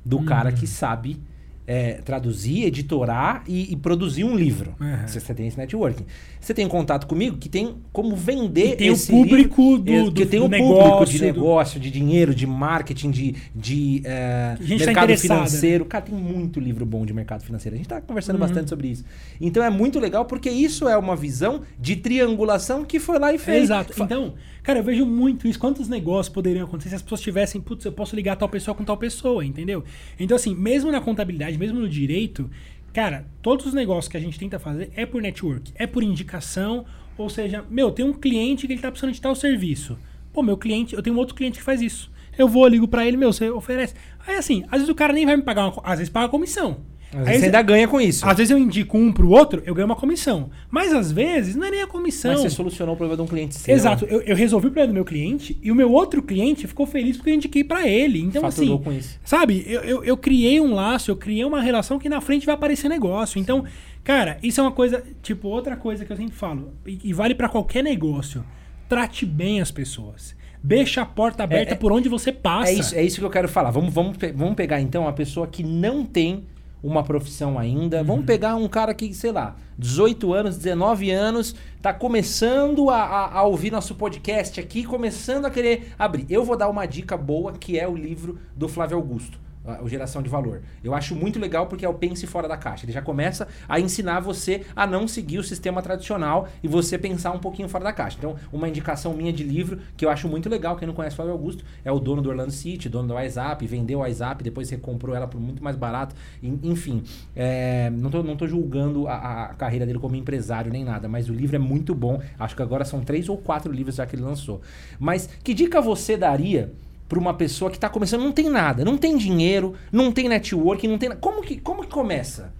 do cara Uhum. que sabe é, traduzir, editorar e, e produzir um livro. Uhum. Você, você tem esse networking. Você tem contato comigo que tem como vender tem o esse público livro, do- é, que do- tem do o público de negócio, do- negócio, de dinheiro, de marketing, de, de é, gente tá mercado interessado, financeiro. Cara, tem muito livro bom de mercado financeiro. A gente tá conversando Uhum. bastante sobre isso. Então é muito legal porque isso é uma visão de triangulação que foi lá e fez. Exato. Fa- Então, cara, eu vejo muito isso. Quantos negócios poderiam acontecer se as pessoas tivessem, putz, eu posso ligar tal pessoa com tal pessoa, entendeu? Então, assim, mesmo na contabilidade, mesmo no direito, cara, todos os negócios que a gente tenta fazer é por network, é por indicação. Ou seja, meu, tem um cliente que ele tá precisando de tal serviço. Pô, meu cliente, eu tenho outro cliente que faz isso. Eu vou, ligo pra ele, meu, você oferece. Aí assim, às vezes o cara nem vai me pagar uma, às vezes paga comissão. Às vezes você ainda ganha com isso. às vezes eu indico um pro outro, eu ganho uma comissão. Mas às vezes não é nem a comissão. Mas você solucionou o problema de um cliente seu. Exato, eu, eu resolvi o problema do meu cliente e o meu outro cliente ficou feliz porque eu indiquei pra ele. Então, Faturou assim, com isso. sabe, eu, eu, eu criei um laço, eu criei uma relação que na frente vai aparecer negócio. Então, cara, isso é uma coisa, tipo, outra coisa que eu sempre falo, e, e vale pra qualquer negócio. Trate bem as pessoas. Deixa a porta aberta é- por onde você passa. É isso, é isso que eu quero falar. Vamos, vamos, vamos pegar então a pessoa que não tem uma profissão ainda. Vamos Uhum. pegar um cara que, sei lá, 18 anos, 19 anos, tá começando a, a- a ouvir nosso podcast aqui, começando a querer abrir. Eu vou dar uma dica boa que é o livro do Flávio Augusto. A- O Geração de Valor. Eu acho muito legal porque é o pense fora da caixa. Ele já começa a ensinar você a não seguir o sistema tradicional e você pensar um pouquinho fora da caixa. Então, uma indicação minha de livro que eu acho muito legal, quem não conhece o Flávio Augusto, é o dono do Orlando City, dono do WhatsApp, vendeu o WhatsApp, depois recomprou ela por muito mais barato. En- Enfim, é, não, tô, não tô julgando a, a carreira dele como empresário nem nada, mas o livro é muito bom. Acho que agora são três ou quatro livros já que ele lançou. Mas que dica você daria para uma pessoa que está começando, não tem nada, não tem dinheiro, não tem network, não tem na- como que como que começa?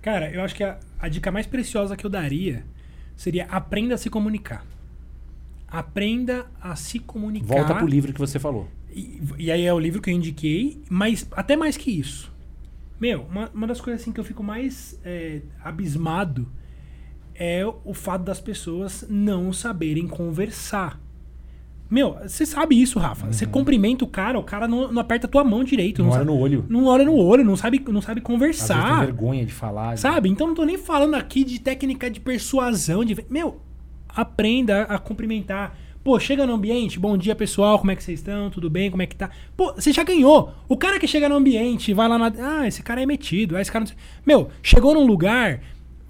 Cara, eu acho que a, a dica mais preciosa que eu daria seria aprenda a se comunicar. Aprenda a se comunicar. Volta pro livro que você falou. E, e aí é o livro que eu indiquei, mas até mais que isso. Meu, uma, uma das coisas assim que eu fico mais é, abismado é o fato das pessoas não saberem conversar. Meu, você sabe isso, Rafa. Você cumprimenta o cara, o cara não, não aperta a tua mão direito. Não Não, olha sabe, no olho. não olha no olho, não sabe, não sabe Às vezes tem conversar. vergonha de falar. Sabe? Então não tô nem falando aqui de técnica de persuasão. De... Meu, aprenda a cumprimentar. Pô, chega no ambiente, bom dia pessoal, como é que vocês estão? Tudo bem? Como é que tá? Pô, você já ganhou. O cara que chega no ambiente, vai lá na. Ah, esse cara é metido. Ah, esse cara não... Meu, chegou num lugar,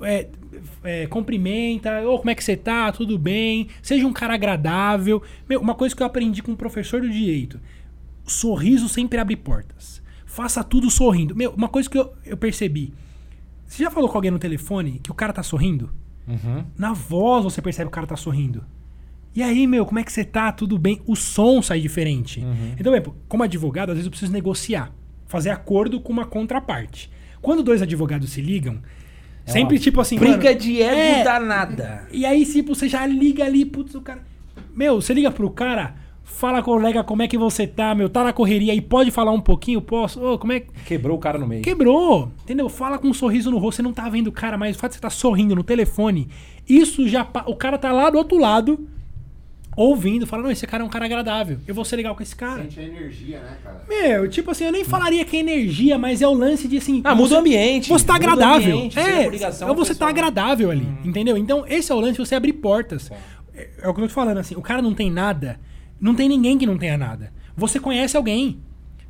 é, é, cumprimenta, ô, como é que você tá? Tudo bem? Seja um cara agradável. Meu, uma coisa que eu aprendi com um professor do direito: sorriso sempre abre portas. Faça tudo sorrindo. Meu, uma coisa que eu, eu percebi. Você já falou com alguém no telefone que o cara tá sorrindo? Uhum. Na voz você percebe que o cara tá sorrindo. E aí, meu, como é que você tá? Tudo bem? O som sai diferente. Uhum. Então, exemplo, como advogado, às vezes eu preciso negociar, fazer acordo com uma contraparte. Quando dois advogados se ligam, É sempre tipo assim. Briga mano, de ego é, danada. e aí, tipo, você já liga ali, putz, o cara. Meu, você liga pro cara, fala, colega, como é que você tá, meu? Tá na correria aí, pode falar um pouquinho? Posso? Ô, como é que. Quebrou o cara no meio. Quebrou, entendeu? Fala com um sorriso no rosto, você não tá vendo o cara, mas o fato de você tá sorrindo no telefone, isso já. pa- O cara tá lá do outro lado, ouvindo, fala, não, esse cara é um cara agradável, eu vou ser legal com esse cara. Sente a energia, né, cara? Meu, tipo assim, eu nem falaria que é energia, mas é o lance de assim. Ah, muda o ambiente. Você tá agradável. ambiente, é, ligação você tá pessoalmente. agradável ali, Uhum. entendeu? Então, esse é o lance de você abrir portas. É, é o que eu tô te falando, assim, o cara não tem nada, não tem ninguém que não tenha nada. Você conhece alguém.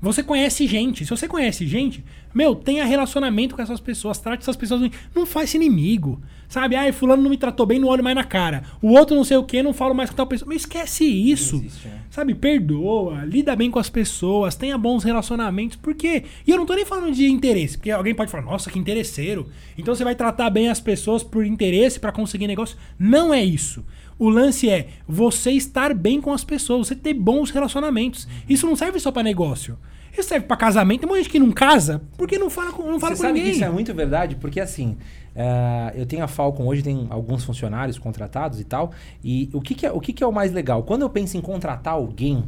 Você conhece gente. Se você conhece gente, meu, tenha relacionamento com essas pessoas. Trate essas pessoas bem. Não faz inimigo. Sabe? Ai, fulano não me tratou bem, não olho mais na cara. O outro não sei o que, não falo mais com tal pessoa. Mas esquece isso. Existe, né? Sabe? Perdoa, lida bem com as pessoas, tenha bons relacionamentos. Por quê? E eu não tô nem falando de interesse, porque alguém pode falar, nossa, que interesseiro. Então você vai tratar bem as pessoas por interesse pra conseguir negócio. Não é isso. O lance é você estar bem com as pessoas, você ter bons relacionamentos. Isso não serve só pra negócio. Isso serve pra casamento. Tem muita gente que não casa porque não fala com, não fala Você com sabe ninguém. que isso é muito verdade, porque assim, eh, eu tenho a Falcon hoje, tem alguns funcionários contratados e tal. E o que, que é, o que, que é o mais legal? Quando eu penso em contratar alguém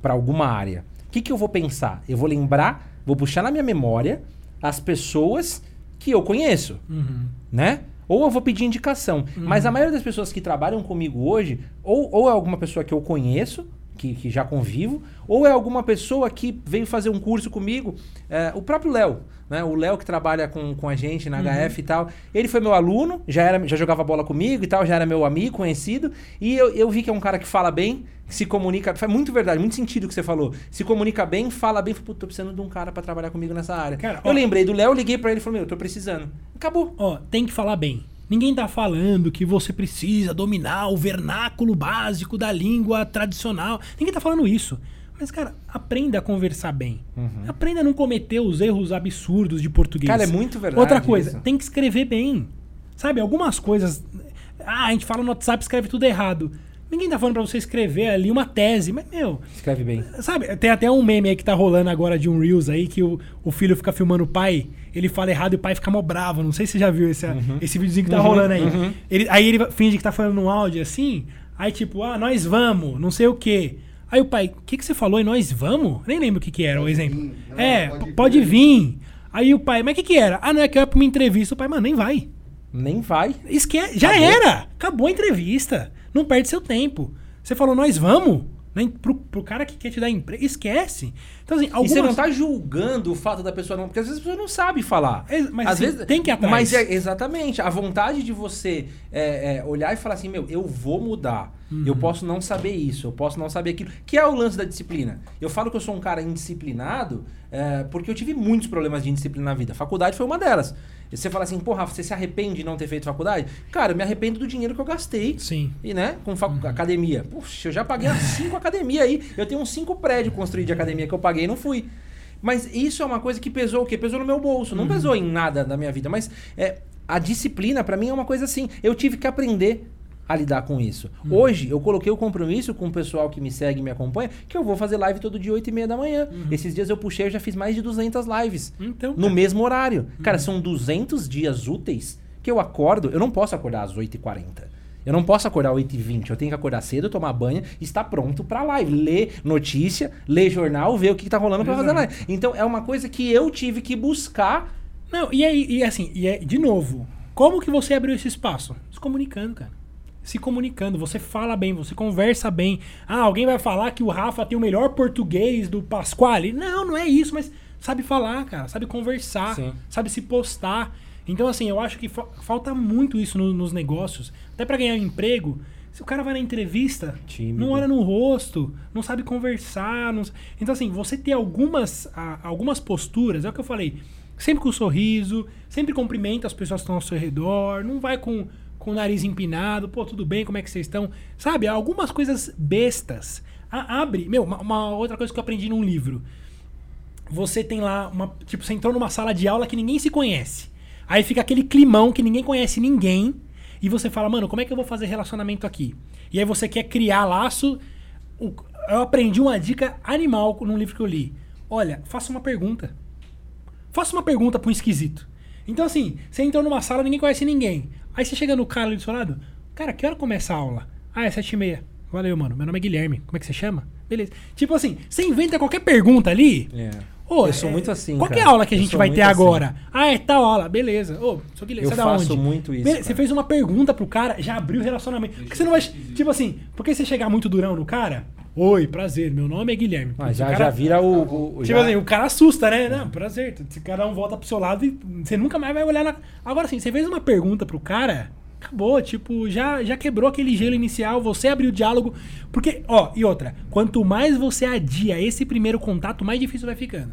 para alguma área, o que, que eu vou pensar? Eu vou lembrar, vou puxar na minha memória as pessoas que eu conheço, Uhum. né? Ou eu vou pedir indicação. Mas a maioria das pessoas que trabalham comigo hoje, ou, ou é alguma pessoa que eu conheço, que, que já convivo, ou é alguma pessoa que veio fazer um curso comigo. É, o próprio Léo, né? O Léo que trabalha com, com a gente na HF e tal. Ele foi meu aluno, já, era, já jogava bola comigo e tal, já era meu amigo, conhecido. E eu, eu vi que é um cara que fala bem, que se comunica. Faz muito verdade, muito sentido o que você falou. Se comunica bem, fala bem. Falei, tô precisando de um cara pra trabalhar comigo nessa área. Cara, eu ó- lembrei do Léo, liguei pra ele e falei, meu, eu tô precisando. Acabou. Ó, tem que falar bem. Ninguém tá falando que você precisa dominar o vernáculo básico da língua tradicional. Ninguém tá falando isso. Mas, cara, aprenda a conversar bem. Aprenda a não cometer os erros absurdos de português. Cara, é muito verdade Outra coisa, isso. tem que escrever bem. Sabe, algumas coisas. Ah, a gente fala no WhatsApp, escreve tudo errado. Ninguém tá falando pra você escrever ali uma tese. Mas, meu, Escreve bem. Sabe, tem até um meme aí que tá rolando agora de um Reels aí que o, o filho fica filmando o pai, ele fala errado e o pai fica mó bravo. Não sei se você já viu esse, esse videozinho que tá rolando aí. Ele, aí ele finge que tá falando um áudio assim, aí tipo, ah, nós vamos, não sei o quê. Aí o pai, o que, que você falou? E nós vamos? Nem lembro o que, que era o exemplo. vir. Não, é, pode pode, vir. vir. Aí o pai, mas o que, que era? Ah, não, é que eu ia pra uma entrevista. O pai, mano, nem vai. Nem vai. Esque... Já Acabou. era! Acabou a entrevista. Não perde seu tempo. Você falou, nós vamos? Né? Pro, pro cara que quer te dar emprego, esquece. Então, assim, E algumas... você não tá julgando o fato da pessoa não. Porque às vezes a pessoa não sabe falar. É, mas, às assim, vezes tem que ir atrás. Mas é exatamente. A vontade de você é, é, olhar e falar assim: meu, eu vou mudar. Uhum. Eu posso não saber isso, eu posso não saber aquilo. Que é o lance da disciplina. Eu falo que eu sou um cara indisciplinado é, porque eu tive muitos problemas de indisciplina na vida. A faculdade foi uma delas. E você fala assim, porra, você se arrepende de não ter feito faculdade? Cara, eu me arrependo do dinheiro que eu gastei. Sim. E, né, com Uhum. facu- academia. Puxa, eu já paguei as cinco academias aí. Eu tenho uns cinco prédios construídos de academia que eu paguei e não fui. Mas isso é uma coisa que pesou o quê? Pesou no meu bolso. Uhum. Não pesou em nada da minha vida. Mas é, a disciplina, pra mim, é uma coisa assim. Eu tive que aprender a lidar com isso. Uhum. Hoje, eu coloquei o compromisso com o pessoal que me segue e me acompanha, que eu vou fazer live todo dia, 8 e meia da manhã. Uhum. Esses dias eu puxei, eu já fiz mais de 200 lives. Então, No cara, mesmo horário. Uhum. Cara, são 200 dias úteis que eu acordo. Eu não posso acordar às 8h40. Eu não posso acordar às 8h20. Eu tenho que acordar cedo, tomar banho e estar pronto pra live. Ler notícia, ler jornal, ver o que, que tá rolando pra fazer live. Então é uma coisa que eu tive que buscar. Não, e aí, e assim, e é, de novo, como que você abriu esse espaço? Se comunicando, cara. Se comunicando, você fala bem, você conversa bem. Ah, alguém vai falar que o Rafa tem o melhor português do Pasquale? Não, não é isso, mas sabe falar, cara, sabe conversar, Sim. sabe se postar. Então, assim, eu acho que fa- falta muito isso no- nos negócios. Até pra ganhar um emprego, se o cara vai na entrevista, Tímido. não olha no rosto, não sabe conversar. não- Então, assim, você ter algumas, algumas posturas, é o que eu falei, sempre com um sorriso, sempre cumprimenta as pessoas que estão ao seu redor, não vai com, com o nariz empinado, pô, tudo bem, como é que vocês estão? Sabe, algumas coisas bestas. A- abre. Meu, uma, uma outra coisa que eu aprendi num livro. Você tem lá uma. Tipo, você entrou numa sala de aula que ninguém se conhece. Aí fica aquele climão que ninguém conhece ninguém. E você fala, mano, como é que eu vou fazer relacionamento aqui? E aí você quer criar laço. Eu aprendi uma dica animal num livro que eu li. Olha, faça uma pergunta. Faça uma pergunta pra um esquisito. Então, assim, você entrou numa sala, ninguém conhece ninguém. Aí você chega no cara ali do seu lado, cara, que hora começa a aula? Ah, é sete e meia. Valeu, mano. Meu nome é Guilherme. Como é que você chama? Beleza. Tipo assim, você inventa qualquer pergunta ali. Ô, Eu sou é- muito assim, Qual que é a aula que a gente vai ter assim. agora? Ah, é tal aula. Beleza. Ô, sou Guilherme. Eu você é faço onde? muito isso, Beleza, Você fez uma pergunta pro cara, já abriu o relacionamento. Porque você não vai. Tipo assim, porque você chegar muito durão no cara? Oi, prazer, meu nome é Guilherme. Ah, já, cara- já vira o. o- Tipo já- assim, o cara assusta, né? Não, prazer. Se cada um volta pro seu lado e você nunca mais vai olhar na. Agora sim, você fez uma pergunta pro cara, acabou, tipo, já, já quebrou aquele gelo inicial, você abriu o diálogo. Porque, ó, e outra, quanto mais você adia esse primeiro contato, mais difícil vai ficando.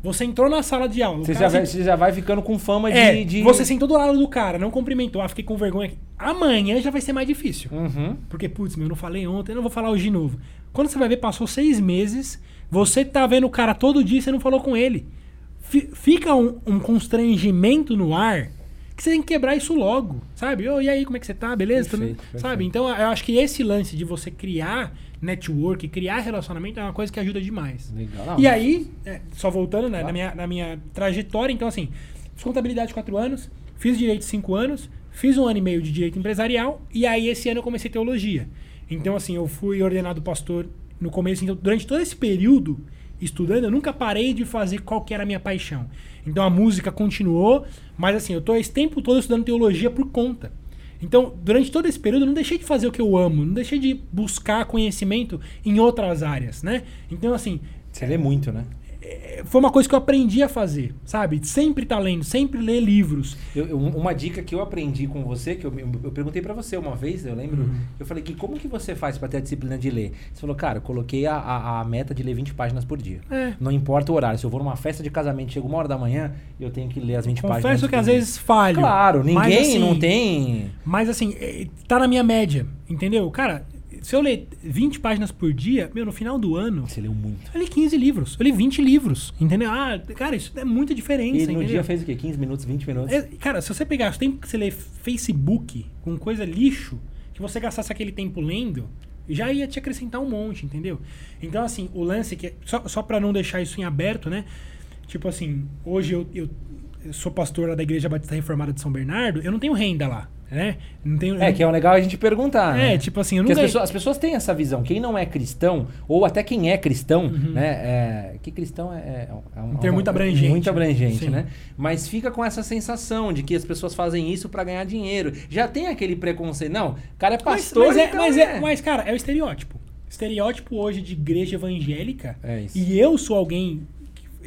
Você entrou na sala de aula. Você cara já, vai, você já vai ficando com fama é, de, de- você sentou do lado do cara, não cumprimentou, ah, fiquei com vergonha. Amanhã já vai ser mais difícil. Uhum. Porque, putz, meu, eu não falei ontem, eu não vou falar hoje de novo. Quando você vai ver, passou seis meses, você tá vendo o cara todo dia e você não falou com ele. Fi- fica um, um constrangimento no ar que você tem que quebrar isso logo, sabe? Ô, e aí, como é que você tá? Beleza? Perfeito, Tudo- perfeito. Sabe? Então, eu acho que esse lance de você criar network, criar relacionamento é uma coisa que ajuda demais. Legal. E aí, é, só voltando né, na, minha, na minha trajetória, então assim, fiz contabilidade quatro anos, fiz direito cinco anos, fiz um ano e meio de direito empresarial, e aí esse ano eu comecei teologia. Então, assim, eu fui ordenado pastor no começo, então, durante todo esse período estudando, eu nunca parei de fazer qual que era a minha paixão. Então a música continuou, mas assim, eu tô esse tempo todo estudando teologia por conta. Então, durante todo esse período, eu não deixei de fazer o que eu amo, não deixei de buscar conhecimento em outras áreas, né? Então, assim, Você lê muito, né? É, foi uma coisa que eu aprendi a fazer, sabe? Sempre tá lendo, sempre ler livros. Eu- eu- uma dica que eu aprendi com você, que eu, eu perguntei pra você uma vez, eu lembro, Uhum. eu falei que como que você faz pra ter a disciplina de ler? Você falou, cara, eu coloquei a, a, a meta de ler 20 páginas por dia. É. Não importa o horário, se eu vou numa festa de casamento, chega uma hora da manhã, eu tenho que ler as 20 páginas. Confesso que às vezes falho. Claro, ninguém mas, assim, não tem. Mas assim, é, tá na minha média, entendeu? Cara, se eu ler 20 páginas por dia, meu, no final do ano, Você leu muito. eu li 15 livros, eu li 20 livros, entendeu? Ah, cara, isso é muita diferença, E no entendeu? dia fez o quê? 15 minutos, 20 minutos? É, cara, se você pegar o tempo que você lê Facebook com coisa lixo, que você gastasse aquele tempo lendo, já ia te acrescentar um monte, entendeu? Então, assim, o lance que. Só, só para não deixar isso em aberto, né? Tipo assim, hoje eu, eu, eu sou pastor da Igreja Batista Reformada de São Bernardo, eu não tenho renda lá, né? Não tenho, É, que é legal a gente perguntar. É, né? tipo assim, eu Porque as pessoas, as pessoas têm essa visão. Quem não é cristão, ou até quem é cristão, Uhum. né? É, que cristão é, é, é um, Um termo muito abrangente, Muito né? abrangente, Sim. né? Mas fica com essa sensação de que as pessoas fazem isso pra ganhar dinheiro. Já tem aquele preconceito. Não, o cara é Mas, pastor. mas, é, então mas, é, mas, cara, é o estereótipo. Estereótipo hoje de igreja evangélica. É isso. E eu sou alguém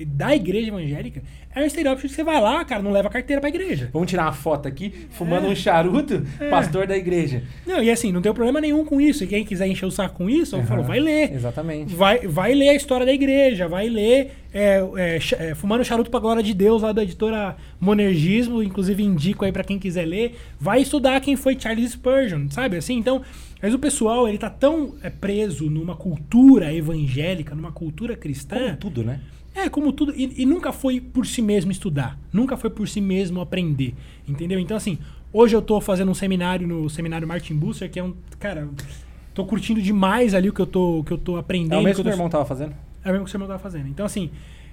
da igreja evangélica. É um estereótipo que você vai lá, cara, não leva carteira pra igreja. Vamos tirar uma foto aqui, fumando É. um charuto, pastor da igreja. Não, e assim, não tem problema nenhum com isso. E quem quiser encher o saco com isso, eu Aham. falo, vai ler. Exatamente. Vai, vai ler a história da igreja, vai ler é, é, é, Fumando Charuto pra Glória de Deus, lá da editora Monergismo, inclusive indico aí pra quem quiser ler. Vai estudar quem foi Charles Spurgeon, sabe? Assim, então, mas o pessoal, ele tá tão é, preso numa cultura evangélica, numa cultura cristã. Como tudo, né? É, como tudo. E, e nunca foi por si mesmo estudar. Nunca foi por si mesmo aprender. Entendeu? Então, assim, hoje eu tô fazendo um seminário no seminário Martin Busser, que é um. Cara, tô curtindo demais ali o que eu tô, que eu tô aprendendo. É o mesmo que o meu irmão tava fazendo? é o mesmo que o seu irmão tava fazendo. Então, assim,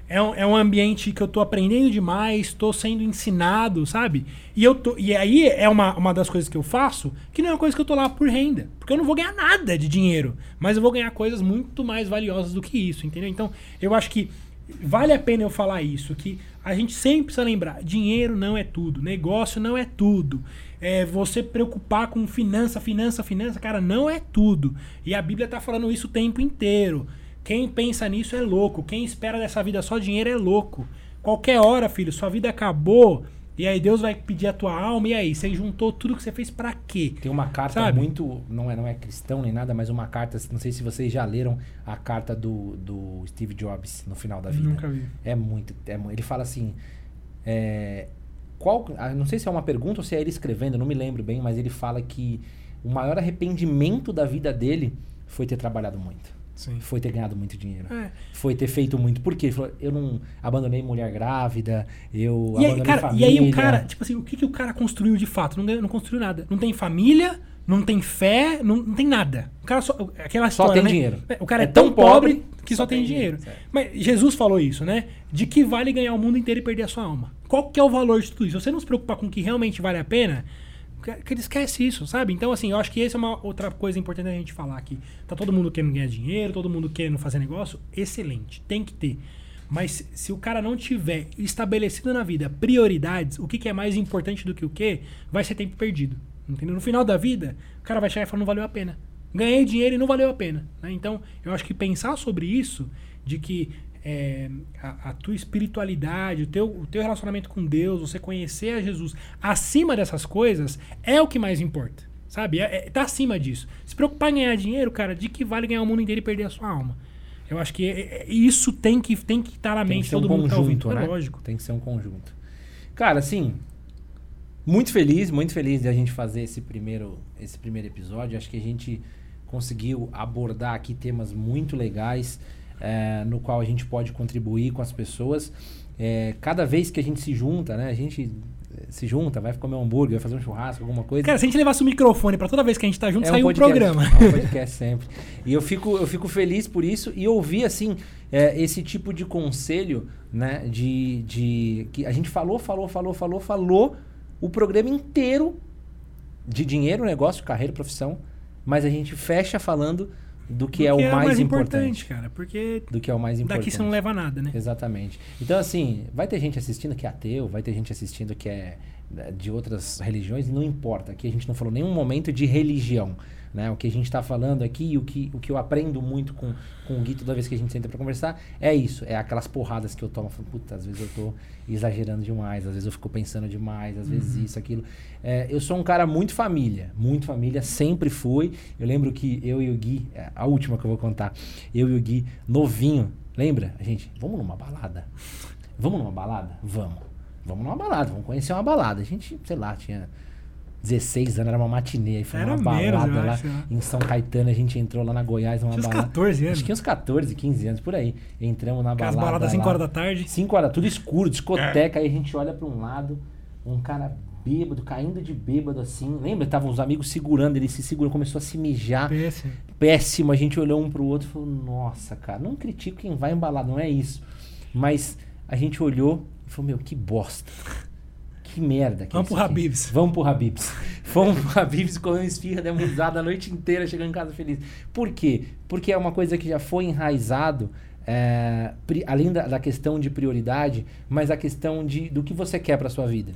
é um, é um ambiente que eu tô aprendendo demais, tô sendo ensinado, sabe? E, eu tô, e aí é uma, uma das coisas que eu faço, que não é uma coisa que eu tô lá por renda. Porque eu não vou ganhar nada de dinheiro. Mas eu vou ganhar coisas muito mais valiosas do que isso, entendeu? Então, eu acho que vale a pena eu falar isso, que a gente sempre precisa lembrar, dinheiro não é tudo, negócio não é tudo. É, você preocupar com finança, finança, finança, cara, não é tudo. E a Bíblia tá falando isso o tempo inteiro. Quem pensa nisso é louco. Quem espera dessa vida só dinheiro é louco. Qualquer hora, filho, sua vida acabou. E aí Deus vai pedir a tua alma. E aí, você juntou tudo que você fez pra quê? Tem uma carta Sabe? muito. Não é, não é cristão nem nada, mas uma carta. Não sei se vocês já leram a carta do, do Steve Jobs no final da vida. Nunca vi. É muito. É, ele fala assim. é, qual, ah, não sei se é uma pergunta ou se é ele escrevendo, não me lembro bem, mas ele fala que o maior arrependimento da vida dele foi ter trabalhado muito. Sim. Foi ter ganhado muito dinheiro. É. Foi ter feito muito. Por quê? Eu não abandonei mulher grávida, eu E aí, abandonei cara, e família. aí o cara, tipo assim, o que, que o cara construiu de fato? Não, não construiu nada. Não tem família, não tem fé, não, não tem nada. O cara só. Aquela Só história, tem né? dinheiro. O cara é, É tão tão pobre pobre que só, só tem tem dinheiro. dinheiro. Mas Jesus falou isso, né? De que vale ganhar o mundo inteiro e perder a sua alma. Qual que é o valor de tudo isso? Se você não se preocupar com o que realmente vale a pena, que ele esquece isso, sabe? Então, assim, eu acho que essa é uma outra coisa importante a gente falar aqui. Tá todo mundo querendo ganhar dinheiro, todo mundo querendo fazer negócio, excelente, tem que ter. Mas se o cara não tiver estabelecido na vida prioridades, o que, que é mais importante do que o que, vai ser tempo perdido. Entendeu? No final da vida, o cara vai chegar e falar, não valeu a pena. Ganhei dinheiro e não valeu a pena. né? Então, eu acho que pensar sobre isso, de que é, a, a tua espiritualidade, o teu, o teu relacionamento com Deus, você conhecer a Jesus acima dessas coisas, é o que mais importa. Sabe? É, é- tá acima disso. Se preocupar em ganhar dinheiro, cara, de que vale ganhar o mundo inteiro e perder a sua alma? Eu acho que é- é- isso tem que tem que estar na Tem mente ser um todo mundo tá ouvindo. conjunto, É né? lógico. Tem que ser um conjunto. Cara, assim, muito feliz, muito feliz de a gente fazer esse primeiro, esse primeiro episódio. Acho que a gente conseguiu abordar aqui temas muito legais, é, no qual a gente pode contribuir com as pessoas. É, cada vez que a gente se junta, né? A gente eh, se junta, vai comer um hambúrguer, vai fazer um churrasco, alguma coisa. Cara, se a gente levasse o microfone pra toda vez que a gente tá junto, É sair um, podcast, programa. É um podcast sempre. E eu fico, eu fico feliz por isso e ouvir, assim, é, esse tipo de conselho, né? De, de. Que a gente falou, falou, falou, falou, falou o programa inteiro de dinheiro, negócio, carreira, profissão. Mas a gente fecha falando do que é o Porque mais, importante. cara. Porque Do que é o mais importante. daqui você não leva nada, né? Exatamente. Então, assim, vai ter gente assistindo que é ateu, vai ter gente assistindo que é de outras religiões, não importa. Aqui a gente não falou nenhum momento de religião. Né? O que a gente está falando aqui e o que, o que eu aprendo muito com, com o Gui toda vez que a gente senta para conversar é isso. É aquelas porradas que eu tomo. Falo, Puta, às vezes eu tô exagerando demais, às vezes eu fico pensando demais, às vezes isso, aquilo. É, eu sou um cara muito família, muito família, sempre fui. Eu lembro que eu e o Gui, é, a última que eu vou contar, eu e o Gui, novinho, lembra? A gente, vamos numa balada? Vamos numa balada? Vamos. Vamos numa balada, vamos conhecer uma balada. A gente, sei lá, tinha 16 anos, era uma matinê. Aí foi Era uma menos, balada eu lá acho, né? em São Caetano. A gente entrou lá na Goiás, numa Tinha uns balada. 14 anos. Acho que uns 14, 15 anos, por aí. Entramos na balada. baladas 5 lá. horas da tarde. 5 horas, tudo escuro, discoteca. Aí a gente olha pra um lado, um cara bêbado, caindo de bêbado assim. Lembra? Estavam os amigos segurando, ele se segurou, começou a se mijar. Péssimo. Péssimo. A gente olhou um pro outro e falou: Nossa, cara, não critico quem vai embalar, não é isso. Mas a gente olhou e falou: Meu, que bosta. Que merda. Que é Vamos isso pro. Habib's. Vamos pro Habib's. Fomos pro Habib's, comemos esfirra, demos risada a noite inteira, chegando em casa feliz. Por quê? Porque é uma coisa que já foi enraizado, é, além da, da questão de prioridade, mas a questão de, do que você quer pra sua vida.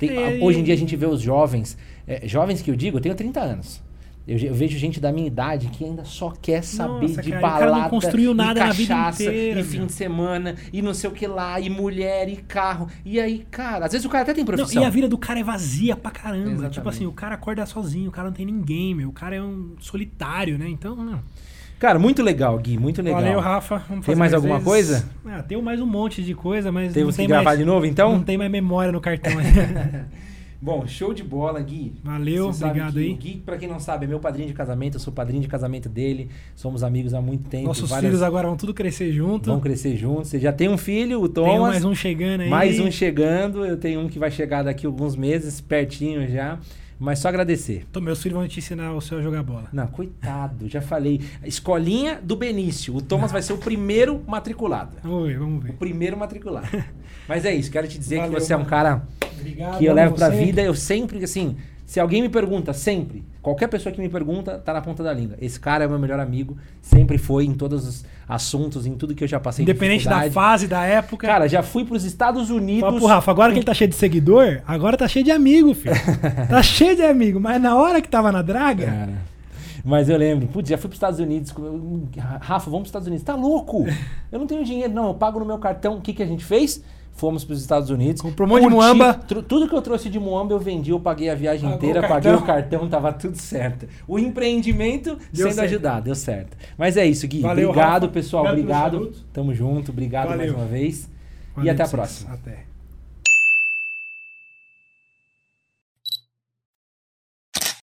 Tem- É, hoje em dia a gente vê os jovens, é, jovens que eu digo, eu tenho 30 anos. Eu, eu vejo gente da minha idade que ainda só quer saber Nossa, de cara, o cara não balada, construiu e nada na vida cachaça, inteira, e fim meu. de semana, e não sei o que lá, e mulher, e carro. E aí, cara, às vezes o cara até tem Não, profissão. e a vida do cara é vazia pra caramba. Exatamente. Tipo assim, o cara acorda sozinho, o cara não tem ninguém, meu. O cara é um solitário, né? Então, não. Cara, muito legal, Gui, muito legal. Valeu, Rafa. Vamos Tem mais alguma vezes. coisa? Ah, tem mais um monte de coisa, mas Temos não tem que gravar mais, de novo, então? Não tem mais memória no cartão. Bom, show de bola, Gui. Valeu, obrigado aí. O Gui, pra quem não sabe, é meu padrinho de casamento, eu sou padrinho de casamento dele, somos amigos há muito tempo. Nossos várias- filhos agora vão tudo crescer junto. vão crescer juntos. Você já tem um filho, o Thomas. Tem mais um chegando aí. Mais um chegando, eu tenho um que vai chegar daqui alguns meses, pertinho já. Mas só agradecer. Então, meus filhos vão te ensinar o seu a jogar bola. Não, coitado, já falei. Escolinha do Benício. O Thomas vai ser o primeiro matriculado. Vamos ver, vamos O ver. primeiro matriculado. Mas é isso, quero te dizer Valeu, que você é um mano. cara Obrigado. que eu levo pra você. vida. Eu sempre, assim, se alguém me pergunta, sempre, qualquer pessoa que me pergunta, tá na ponta da língua. Esse cara é meu melhor amigo, sempre foi em todos os assuntos, em tudo que eu já passei. Independente da fase, da época. Cara, já fui pros Estados Unidos. Pro Rafa, agora que ele tá cheio de seguidor, agora tá cheio de amigo, filho. tá cheio de amigo, mas na hora que tava na draga, Cara. Mas eu lembro, putz, já fui pros Estados Unidos. Rafa, vamos pros Estados Unidos. Tá louco? Eu não tenho dinheiro, não. Eu pago no meu cartão. O que, que a gente fez? Fomos pros Estados Unidos. Comprou um monte de curti, muamba. tru- Tudo que eu trouxe de muamba eu vendi, eu paguei a viagem Pagou inteira, o paguei o cartão, tava tudo certo. O empreendimento Deu sendo certo. ajudado, deu certo. Mas é isso, Gui. Valeu, obrigado, Rafa. pessoal. Obrigado Obrigado. Tamo junto. Obrigado Valeu. mais uma vez. Valeu e até a próxima. Até.